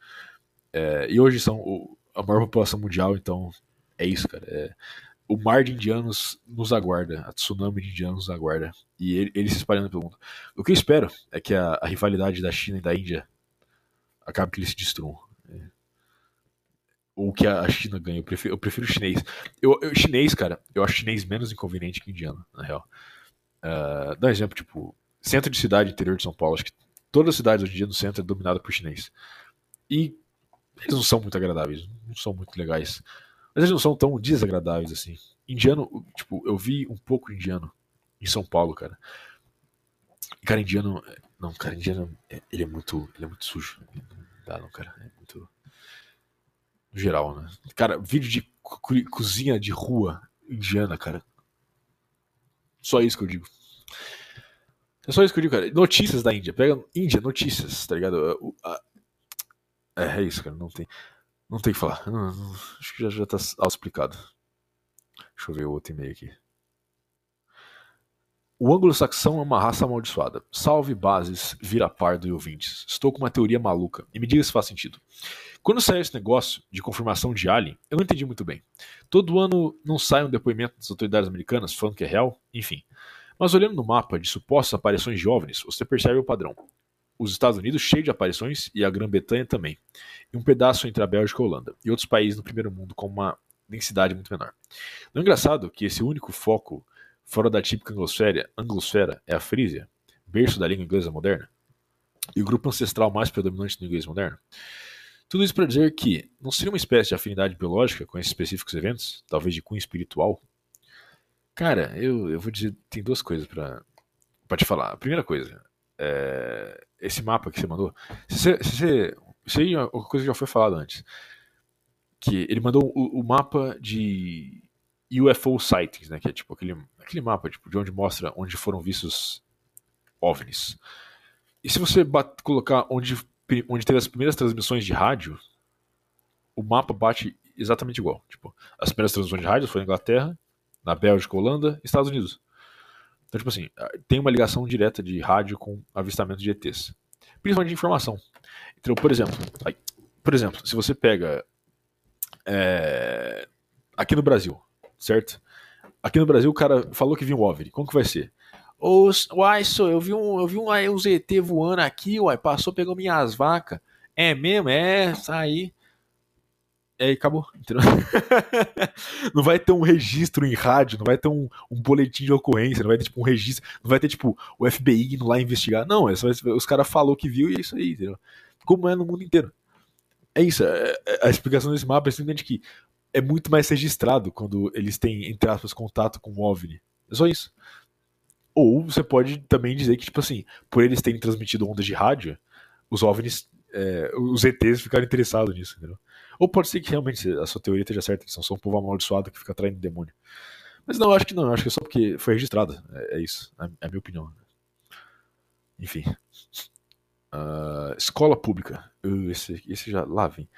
É, e hoje são o, a maior população mundial, então é isso, cara. É, o mar de indianos nos aguarda, a tsunami de indianos nos aguarda. E ele, ele se espalhando pelo mundo. O que eu espero é que a, a rivalidade da China e da Índia acabe que eles se destruam ou que a China ganha. Eu prefiro, eu prefiro chinês. Eu, eu, chinês, cara, eu acho chinês menos inconveniente que indiano, na real. Uh, dá um exemplo, tipo, centro de cidade, interior de São Paulo. Acho que todas as cidades hoje em dia no centro é dominada por chinês. E eles não são muito agradáveis, não são muito legais. Mas eles não são tão desagradáveis assim. Indiano, tipo, eu vi um pouco indiano em São Paulo, cara. Cara, indiano. Não, cara, indiano, ele é muito. Ele é muito sujo. Não dá, não, cara. É muito no geral, né? Cara, vídeo de co cozinha de rua indiana, cara. Só isso que eu digo. É só isso que eu digo, cara. Notícias da Índia. Pega Índia, notícias, tá ligado? É, é isso, cara. Não tem, não tem que falar. Acho que já, já tá explicado. Deixa eu ver o outro e-mail aqui. O anglo-saxão é uma raça amaldiçoada. Salve bases, vira pardo e ouvintes. Estou com uma teoria maluca. E me diga se faz sentido. Quando saiu esse negócio de confirmação de Alien, eu não entendi muito bem. Todo ano não sai um depoimento das autoridades americanas falando que é real, enfim. Mas olhando no mapa de supostas aparições de OVNIs, você percebe o padrão. Os Estados Unidos cheio de aparições e a Grã-Bretanha também. E um pedaço entre a Bélgica e a Holanda. E outros países no primeiro mundo com uma densidade muito menor. Não é engraçado que esse único foco fora da típica anglosfera, anglosfera é a Frísia, berço da língua inglesa moderna? E o grupo ancestral mais predominante do inglês moderno? Tudo isso para dizer que não seria uma espécie de afinidade biológica com esses específicos eventos, talvez de cunho espiritual? Cara, eu, eu vou dizer, tem duas coisas para te falar. A primeira coisa, é, esse mapa que você mandou, se você, isso aí é uma coisa que já foi falada antes, que ele mandou o, o, mapa de UFO sightings, né, que é tipo aquele, aquele mapa tipo, de onde mostra onde foram vistos OVNIs. E se você colocar onde onde teve as primeiras transmissões de rádio, o mapa bate exatamente igual. Tipo, as primeiras transmissões de rádio foram na Inglaterra, na Bélgica, Holanda e Estados Unidos. Então, tipo assim, tem uma ligação direta de rádio com avistamento de ETs. Principalmente de informação. Então, por exemplo, aí, por exemplo, se você pega é, aqui no Brasil, certo? Aqui no Brasil o cara falou que viu um OVNI. Como que vai ser? Os, uai, só, eu vi um, eu vi um, um ZT voando aqui, uai, passou, pegou minhas vacas. É mesmo? É, saí. É, acabou. Entendeu? não vai ter um registro em rádio, não vai ter um, um, boletim de ocorrência, não vai ter tipo um registro, não vai ter tipo o FBI indo lá investigar. Não, é só, os caras falou que viu e é isso aí, entendeu? Como é no mundo inteiro. É isso, é, é, a explicação desse mapa é simplesmente que é muito mais registrado quando eles têm, entre aspas, contato com o OVNI. É só isso. Ou você pode também dizer que, tipo assim, por eles terem transmitido ondas de rádio, os OVNIs, é, os ETs ficaram interessados nisso, entendeu? Ou pode ser que realmente a sua teoria esteja certa, eles são só um povo amaldiçoado que fica atraindo demônio. Mas não, acho que não, acho que é só porque foi registrado. É, é isso, é, é, a minha opinião. Enfim. Uh, escola pública. Uh, esse, esse já. Lá vem.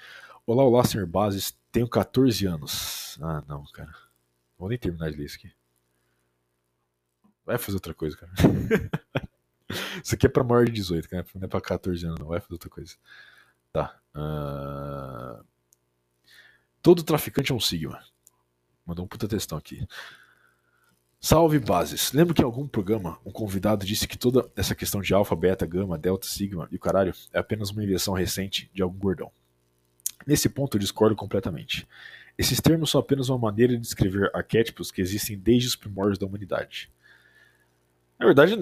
Olá, olá, senhor Bases. Tenho 14 anos. Ah, não, cara. Vou nem terminar de ler isso aqui. Vai fazer outra coisa, cara. Isso aqui é pra maior de 18, cara. Não é pra 14 anos, não. Vai fazer outra coisa. Tá. Uh... Todo traficante é um Sigma. Mandou um puta textão aqui. Salve bases! Lembro que em algum programa um convidado disse que toda essa questão de alfa, beta, gama, delta, sigma e o caralho é apenas uma invenção recente de algum gordão. Nesse ponto eu discordo completamente. Esses termos são apenas uma maneira de descrever arquétipos que existem desde os primórdios da humanidade. Na verdade,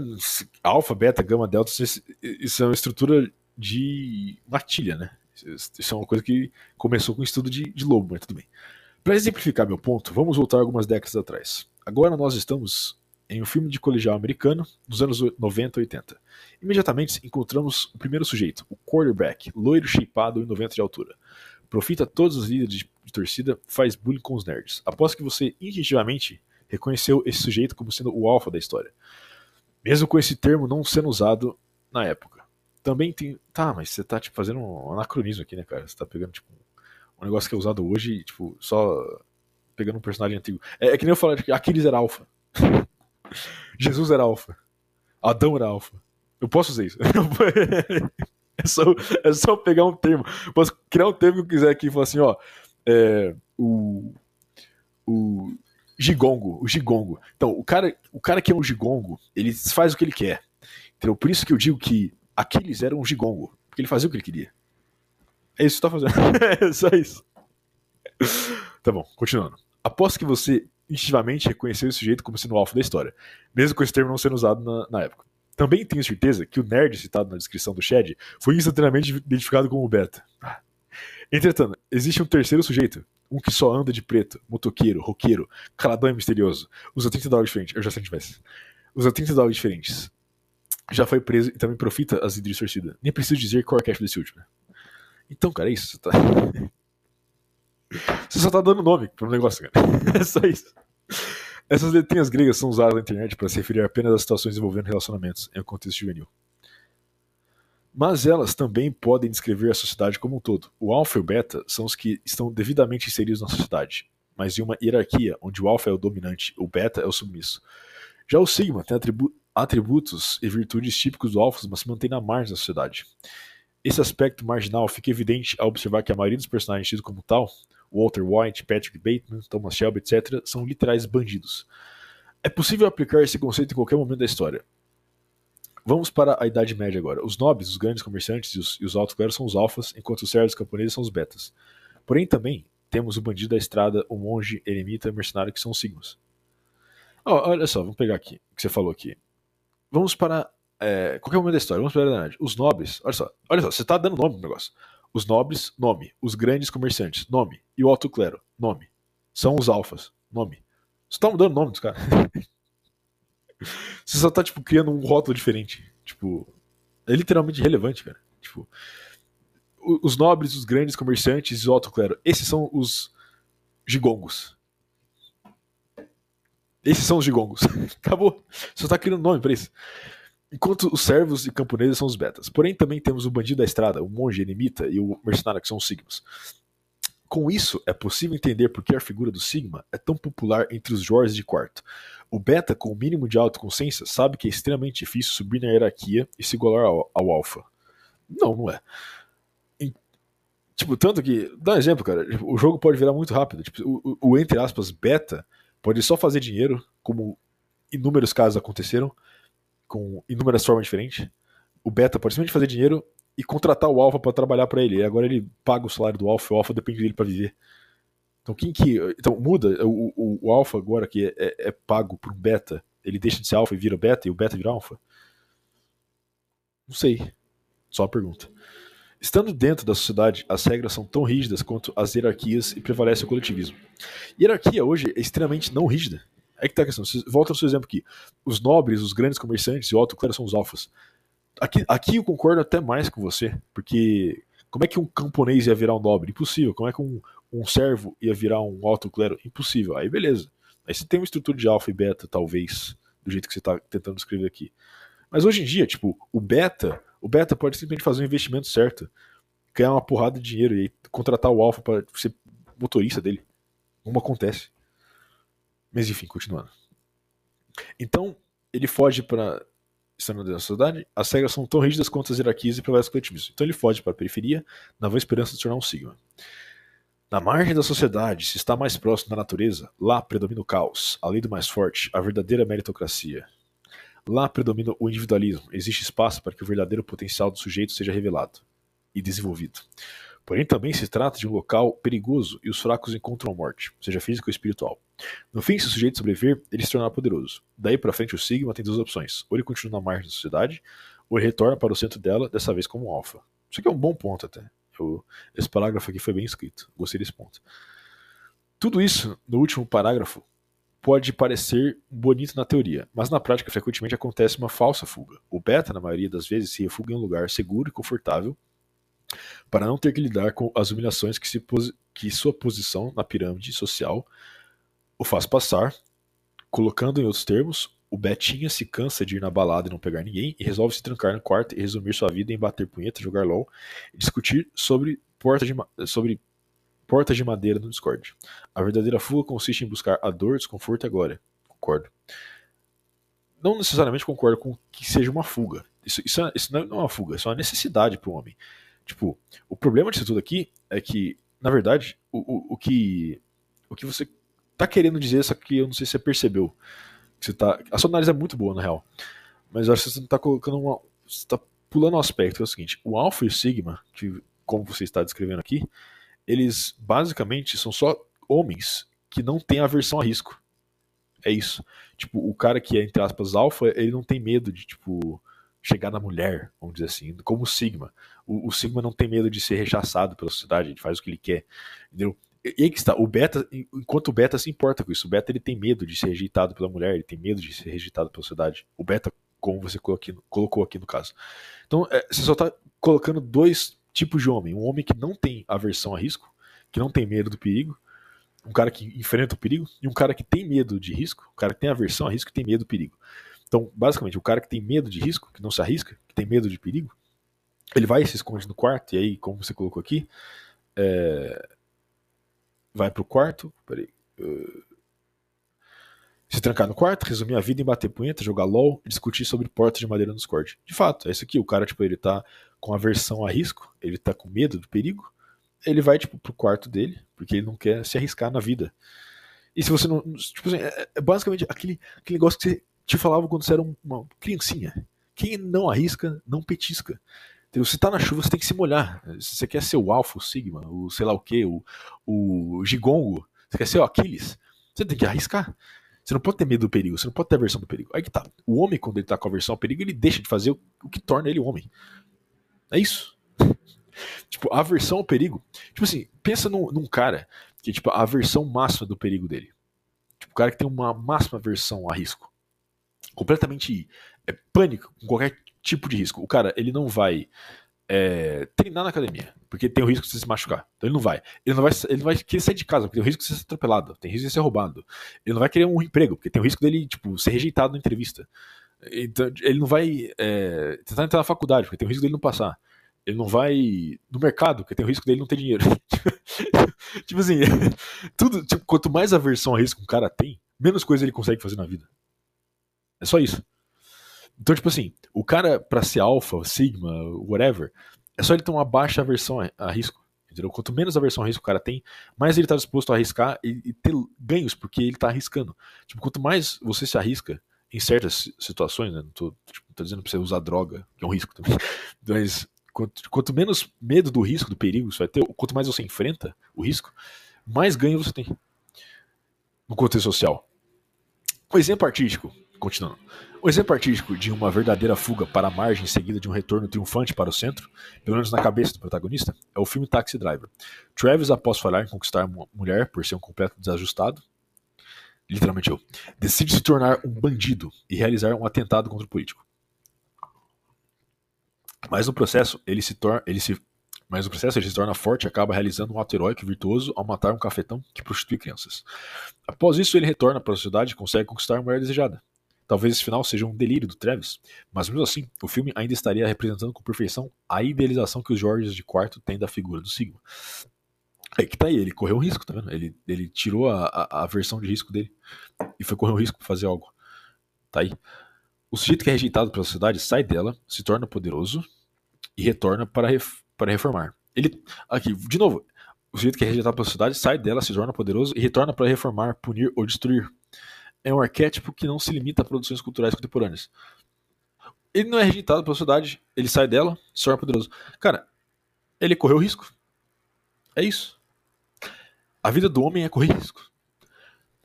alfa, beta, gama, delta, isso é uma estrutura de matilha, né? Isso é uma coisa que começou com o estudo de, de lobo, mas tudo bem. Para exemplificar meu ponto, vamos voltar algumas décadas atrás. Agora nós estamos em um filme de colegial americano dos anos 90 e 80. Imediatamente encontramos o primeiro sujeito, o quarterback, loiro, shapeado e 90 de altura. Profita todos os líderes de, de torcida, faz bullying com os nerds. Após que você instintivamente reconheceu esse sujeito como sendo o alfa da história. Mesmo com esse termo não sendo usado na época. Também tem. Tá, mas você tá tipo, fazendo um anacronismo aqui, né, cara? Você tá pegando, tipo, um negócio que é usado hoje, tipo, só pegando um personagem antigo. É, é que nem eu falar que Aquiles era alfa. Jesus era alfa. Adão era alfa. Eu posso fazer isso. é, só, é só pegar um termo. Posso criar um termo que eu quiser aqui e falar assim, ó. É, o. O. Gigongo, o Gigongo. Então, o cara, o cara que é um Gigongo, ele faz o que ele quer. Entendeu? Por isso que eu digo que Aquiles era um Gigongo. Porque ele fazia o que ele queria. É isso que você tá fazendo. é só isso. Tá bom, continuando. Aposto que você instintivamente reconheceu esse sujeito como sendo o alfa da história, mesmo com esse termo não sendo usado na, na época. Também tenho certeza que o nerd citado na descrição do Shed foi instantaneamente identificado como o beta. Entretanto, existe um terceiro sujeito, um que só anda de preto, motoqueiro, roqueiro, caladão e misterioso, usa 30 dólares diferentes, eu já sei tivesse. Usa 30 dólares diferentes. Já foi preso e também profita as idris torcida. Nem preciso dizer qual é a cash desse último. Então, cara, é isso. Tá... Você só tá dando nome pro negócio, cara. É só isso. Essas letrinhas gregas são usadas na internet para se referir apenas a situações envolvendo relacionamentos em um contexto juvenil. Mas elas também podem descrever a sociedade como um todo. O alfa e o beta são os que estão devidamente inseridos na sociedade, mas em uma hierarquia onde o alfa é o dominante, o beta é o submisso. Já o sigma tem atribu atributos e virtudes típicos do alfa, mas se mantém na margem da sociedade. Esse aspecto marginal fica evidente ao observar que a maioria dos personagens tidos como tal, Walter White, Patrick Bateman, Thomas Shelby, etc., são literais bandidos. É possível aplicar esse conceito em qualquer momento da história. Vamos para a Idade Média agora. Os nobres, os grandes comerciantes e os, e os altos clérigos são os alfas, enquanto os servos camponeses são os betas. Porém, também temos o bandido da estrada, o monge, eremita e mercenário, que são os sigmas. Oh, olha só, vamos pegar aqui o que você falou aqui. Vamos para é, qualquer momento da história. Vamos para a verdade. Os nobres, olha só, olha só, você está dando nome pro negócio. Os nobres, nome. Os grandes comerciantes, nome. E o alto clero, nome. São os alfas, nome. Você tá mudando o nome dos caras. você só tá, tipo, criando um rótulo diferente. Tipo, é literalmente relevante, cara. Tipo, os nobres, os grandes comerciantes e o alto clero. Esses são os gigongos. Esses são os gigongos. Acabou. Só tá criando nome pra isso. Enquanto os servos e camponeses são os betas. Porém, também temos o bandido da estrada, o monge eremita e o mercenário, que são os sigmas. Com isso, é possível entender por que a figura do Sigma é tão popular entre os Jorges de quarto. O beta, com o mínimo de autoconsciência, sabe que é extremamente difícil subir na hierarquia e se igualar ao, ao alfa. Não, não é. E, tipo, tanto que. Dá um exemplo, cara. O jogo pode virar muito rápido. Tipo, o, o entre aspas, beta pode só fazer dinheiro, como inúmeros casos aconteceram com inúmeras formas diferentes. O beta pode simplesmente fazer dinheiro e contratar o alfa para trabalhar para ele. E agora ele paga o salário do alfa, o alfa depende dele para viver. Então quem que. Então muda. O, o, o alfa agora que é, é, é pago por um beta, ele deixa de ser alfa e vira beta e o beta vira alfa? Não sei. Só uma pergunta. Estando dentro da sociedade, as regras são tão rígidas quanto as hierarquias e prevalece o coletivismo. Hierarquia hoje é extremamente não rígida. É que tá a questão. Volta ao seu exemplo aqui. Os nobres, os grandes comerciantes e o alto clero são os alfas. Aqui, aqui eu concordo até mais com você, porque como é que um camponês ia virar um nobre? Impossível. Como é que um, um servo ia virar um alto clero? Impossível. Aí beleza. Aí você tem uma estrutura de alfa e beta, talvez, do jeito que você está tentando descrever aqui. Mas hoje em dia, tipo, o beta, o beta pode simplesmente fazer um investimento certo, ganhar uma porrada de dinheiro e contratar o alfa para ser motorista dele. Como acontece. Mas enfim, continuando. Então, ele foge para dentro da sociedade, as regras são tão rígidas quanto as hierarquias e prevalece coletivismo. Então ele foge para a periferia, na boa esperança de se tornar um sigma. Na margem da sociedade, se está mais próximo da natureza, lá predomina o caos, a lei do mais forte, a verdadeira meritocracia. Lá predomina o individualismo, existe espaço para que o verdadeiro potencial do sujeito seja revelado e desenvolvido. Porém, também se trata de um local perigoso e os fracos encontram a morte, seja física ou espiritual. No fim, se o sujeito sobreviver, ele se tornará poderoso. Daí para frente, o Sigma tem duas opções: ou ele continua na margem da sociedade, ou ele retorna para o centro dela, dessa vez como um alfa. Isso aqui é um bom ponto até. Eu, esse parágrafo aqui foi bem escrito. Gostei desse ponto. Tudo isso, no último parágrafo, pode parecer bonito na teoria, mas na prática frequentemente acontece uma falsa fuga. O beta, na maioria das vezes, se refugia em um lugar seguro e confortável para não ter que lidar com as humilhações que, que sua posição na pirâmide social o faz passar. Colocando em outros termos, o Betinha se cansa de ir na balada e não pegar ninguém e resolve se trancar no quarto e resumir sua vida em bater punheta, jogar LOL e discutir sobre portas de, sobre portas de madeira no Discord. A verdadeira fuga consiste em buscar a dor, desconforto e a glória. Concordo. Não necessariamente concordo com que seja uma fuga. Isso, isso, é, isso não é uma fuga, isso é uma necessidade para o homem. Tipo, o problema disso tudo aqui é que, na verdade, o, o, o que o que você tá querendo dizer, só que eu não sei se você percebeu você tá, a sua análise é muito boa, na real. Mas eu acho que você não está colocando uma. Você está pulando um aspecto, é o seguinte: o Alpha e o Sigma, que, como você está descrevendo aqui, eles basicamente são só homens que não têm aversão a risco. É isso. Tipo, o cara que é, entre aspas, alfa, ele não tem medo de, tipo, chegar na mulher, vamos dizer assim, como o Sigma. O, o Sigma não tem medo de ser rechaçado pela sociedade, ele faz o que ele quer. Entendeu? E aí que está, o beta, enquanto o beta se importa com isso, o beta ele tem medo de ser rejeitado pela mulher, ele tem medo de ser rejeitado pela sociedade. O beta, como você colocou aqui, no caso. Então, é, você só está colocando dois tipos de homem: um homem que não tem aversão a risco, que não tem medo do perigo, um cara que enfrenta o perigo, e um cara que tem medo de risco, um cara que tem aversão a risco e tem medo do perigo. Então, basicamente, o cara que tem medo de risco, que não se arrisca, que tem medo de perigo, ele vai e se esconde no quarto, e aí, como você colocou aqui, é, vai pro quarto, peraí, uh, se trancar no quarto, resumir a vida em bater punheta, jogar LOL discutir sobre portas de madeira no Discord. De fato, é isso aqui. O cara, tipo, ele tá com aversão a risco, ele tá com medo do perigo, ele vai, tipo, pro quarto dele, porque ele não quer se arriscar na vida. E se você não. Tipo assim, é, é basicamente aquele, aquele negócio que você te falava quando você era uma criancinha. Quem não arrisca, não petisca. Entendeu? Se tá na chuva, você tem que se molhar. Se você quer ser o Alfa, o Sigma, o sei lá o que, o, o Gigongo, você quer ser o Aquiles, você tem que arriscar. Você não pode ter medo do perigo, você não pode ter aversão do perigo. Aí que tá. O homem, quando ele tá com aversão ao perigo, ele deixa de fazer o, que torna ele homem. É isso. tipo, aversão ao perigo. Tipo assim, pensa num, num cara que, tipo, a aversão máxima do perigo dele. Tipo, o cara que tem uma máxima aversão a risco. Completamente é, pânico com qualquer tipo de risco. O cara, ele não vai é, treinar na academia, porque tem o risco de você se machucar. Então ele não vai. Ele não vai, ele vai querer sair de casa, porque tem o risco de você ser atropelado, tem risco de ser roubado. Ele não vai querer um emprego, porque tem o risco dele, tipo, ser rejeitado na entrevista. Então, ele não vai é, tentar entrar na faculdade, porque tem o risco dele não passar. Ele não vai no mercado, porque tem o risco dele não ter dinheiro. tipo assim, tudo, tipo, quanto mais aversão a risco um cara tem, menos coisa ele consegue fazer na vida. É só isso. Então, tipo assim, o cara, pra ser alfa, sigma, whatever, é só ele ter uma baixa aversão a, risco. Entendeu? Quanto menos aversão a risco o cara tem, mais ele tá disposto a arriscar e, e ter ganhos, porque ele tá arriscando. Tipo, quanto mais você se arrisca em certas situações, né? Não tô, tipo, tô dizendo pra você usar droga, que é um risco também. Mas quanto, quanto menos medo do risco, do perigo você vai ter, quanto mais você enfrenta o risco, mais ganho você tem no contexto social. Um exemplo artístico Continuando. O exemplo artístico de uma verdadeira fuga para a margem seguida de um retorno triunfante para o centro, pelo menos na cabeça do protagonista, é o filme Taxi Driver. Travis, após falhar em conquistar uma mulher por ser um completo desajustado, literalmente eu, decide se tornar um bandido e realizar um atentado contra o político. Mas no processo, ele se torna, ele se mas no processo ele se torna forte e acaba realizando um ato heróico virtuoso ao matar um cafetão que prostitui crianças. Após isso, ele retorna para a sociedade e consegue conquistar a mulher desejada. Talvez esse final seja um delírio do Travis, mas mesmo assim, o filme ainda estaria representando com perfeição a idealização que os Georges de quarto têm da figura do Sigma. Aí que tá aí, ele correu um risco, tá vendo? Ele, ele tirou a, a, a versão de risco dele e foi correr um risco para fazer algo. Tá aí. O sujeito que é rejeitado pela sociedade sai dela, se torna poderoso e retorna para, ref, para reformar. Ele, aqui, de novo, o sujeito que é rejeitado pela sociedade sai dela, se torna poderoso e retorna para reformar, punir ou destruir. É um arquétipo que não se limita a produções culturais contemporâneas. Ele não é rejeitado pela sociedade, ele sai dela, se torna poderoso. Cara, ele correu risco. É isso. A vida do homem é correr risco.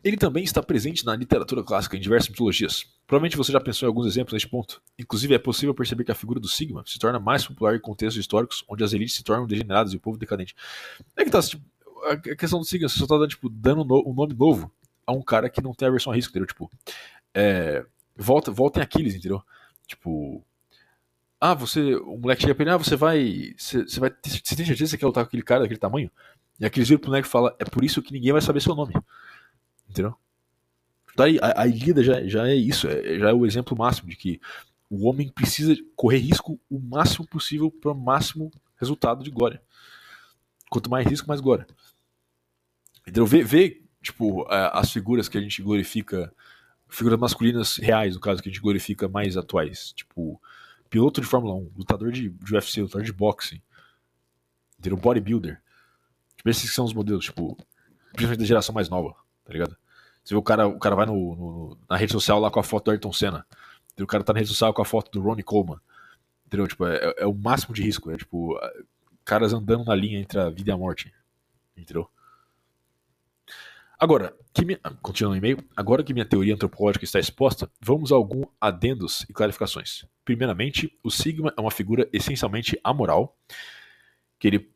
Ele também está presente na literatura clássica em diversas mitologias. Provavelmente você já pensou em alguns exemplos neste ponto. Inclusive, é possível perceber que a figura do Sigma se torna mais popular em contextos históricos onde as elites se tornam degeneradas e o povo decadente. É que tá, tipo, a questão do Sigma, você só tá tipo, dando um nome novo a um cara que não tem a versão a risco, entendeu? Tipo, é, volta, em Aquiles, entendeu? Tipo, ah, você, o moleque chega pra ele, ah, você vai, você, você vai, você tem certeza que você quer lutar com aquele cara daquele tamanho? E Aquiles vira pro moleque e fala, é por isso que ninguém vai saber seu nome. Entendeu? Daí, a, a Ilíada já, já é isso, é, já é o exemplo máximo de que o homem precisa correr risco o máximo possível para o máximo resultado de glória. Quanto mais risco, mais glória. Entendeu? Vê, vê tipo, as figuras que a gente glorifica, figuras masculinas reais, no caso, que a gente glorifica mais atuais. Tipo, piloto de Fórmula 1, lutador de, de UFC, lutador de boxing, entendeu? Bodybuilder. Tipo, esses são os modelos, tipo, principalmente da geração mais nova, tá ligado? Você vê o cara, o cara vai no, no, na rede social lá com a foto do Ayrton Senna. O cara tá na rede social com a foto do Ronnie Coleman. Entendeu? Tipo, é, é o máximo de risco. É tipo, caras andando na linha entre a vida e a morte. Entendeu? Agora, que minha, continuando no e-mail, agora que minha teoria antropológica está exposta, vamos a alguns adendos e clarificações. Primeiramente, o Sigma é uma figura essencialmente amoral, que ele,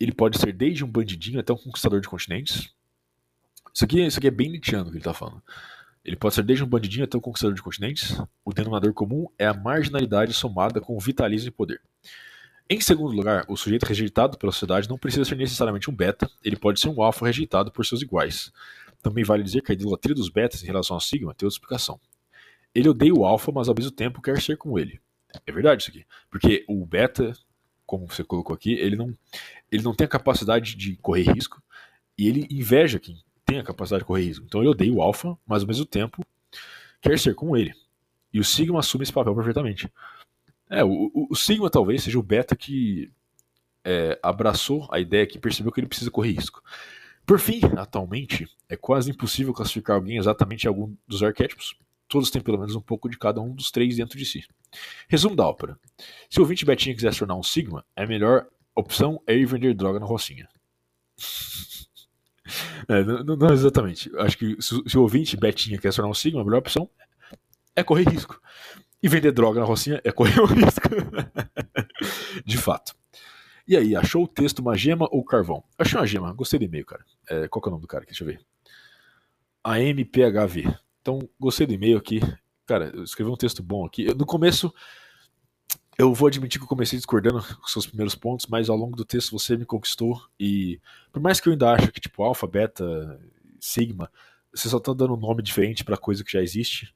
ele pode ser desde um bandidinho até um conquistador de continentes, isso aqui, isso aqui é bem Nietzscheano que ele está falando. Ele pode ser desde um bandidinho até um conquistador de continentes. O denominador comum é a marginalidade somada com o vitalismo e poder. Em segundo lugar, o sujeito rejeitado pela sociedade não precisa ser necessariamente um beta, ele pode ser um alfa rejeitado por seus iguais. Também vale dizer que a idolatria dos betas em relação ao sigma tem outra explicação. Ele odeia o alfa, mas ao mesmo tempo quer ser como ele. É verdade isso aqui. Porque o beta, como você colocou aqui, ele não, ele não tem a capacidade de correr risco e ele inveja quem tem a capacidade de correr risco. Então ele odeia o Alpha, mas ao mesmo tempo quer ser como ele. E o Sigma assume esse papel perfeitamente. É, o, o, Sigma talvez seja o beta que é, abraçou a ideia que percebeu que ele precisa correr risco. Por fim, atualmente, é quase impossível classificar alguém exatamente em algum dos arquétipos. Todos têm pelo menos um pouco de cada um dos três dentro de si. Resumo da ópera. Se o ouvinte Betinha quiser se tornar um Sigma, a melhor opção é ir vender droga na Rocinha. É, não, não, exatamente. Acho que se, se, o ouvinte Betinha quer se tornar um Sigma, a melhor opção é correr risco. E vender droga na Rocinha é correr o risco. De fato. E aí, achou o texto uma gema ou carvão? Achei uma gema, gostei do e-mail, cara. É, qual que é o nome do cara? Deixa eu ver. AMPHV. Então, gostei do e-mail aqui. Cara, eu escrevi um texto bom aqui. no começo, eu vou admitir que eu comecei discordando com seus primeiros pontos, mas ao longo do texto você me conquistou e por mais que eu ainda ache que tipo alfa, beta, sigma, você só tá dando um nome diferente para coisa que já existe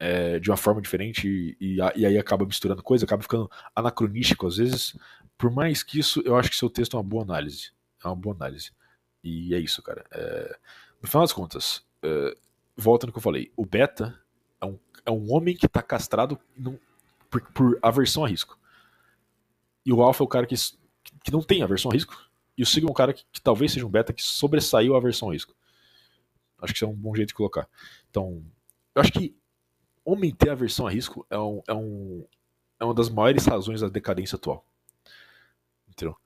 é, de uma forma diferente e, e, aí acaba misturando coisa, acaba ficando anacronístico às vezes. Por mais que isso, eu acho que seu texto é uma boa análise, é uma boa análise e é isso, cara. É, no final das contas, é, volta no que eu falei, o beta é um, é um homem que está castrado não, por, por aversão a risco. E o alfa é o cara que, que não tem aversão a risco. E o sigma é um cara que, que talvez seja um beta que sobressaiu a aversão a risco. Acho que isso é um bom jeito de colocar. Então, eu acho que homem ter aversão a risco é, um, é, um, é uma das maiores razões da decadência atual. Entendeu?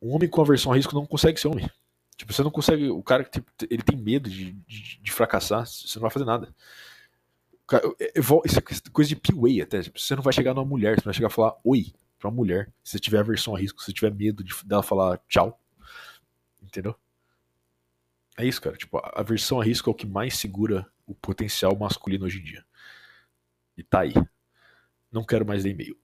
Um homem com aversão a risco não consegue ser homem. Tipo, você não consegue. O cara que tipo, ele tem medo de, de, de fracassar, você não vai fazer nada. Isso é coisa de PUA até. Tipo, você não vai chegar numa mulher, você vai chegar a falar oi pra uma mulher. Se você tiver aversão a risco, se você tiver medo de dela falar tchau. Entendeu? É isso, cara. Tipo, a aversão a risco é o que mais segura o potencial masculino hoje em dia. E tá aí. Não quero mais e-mail.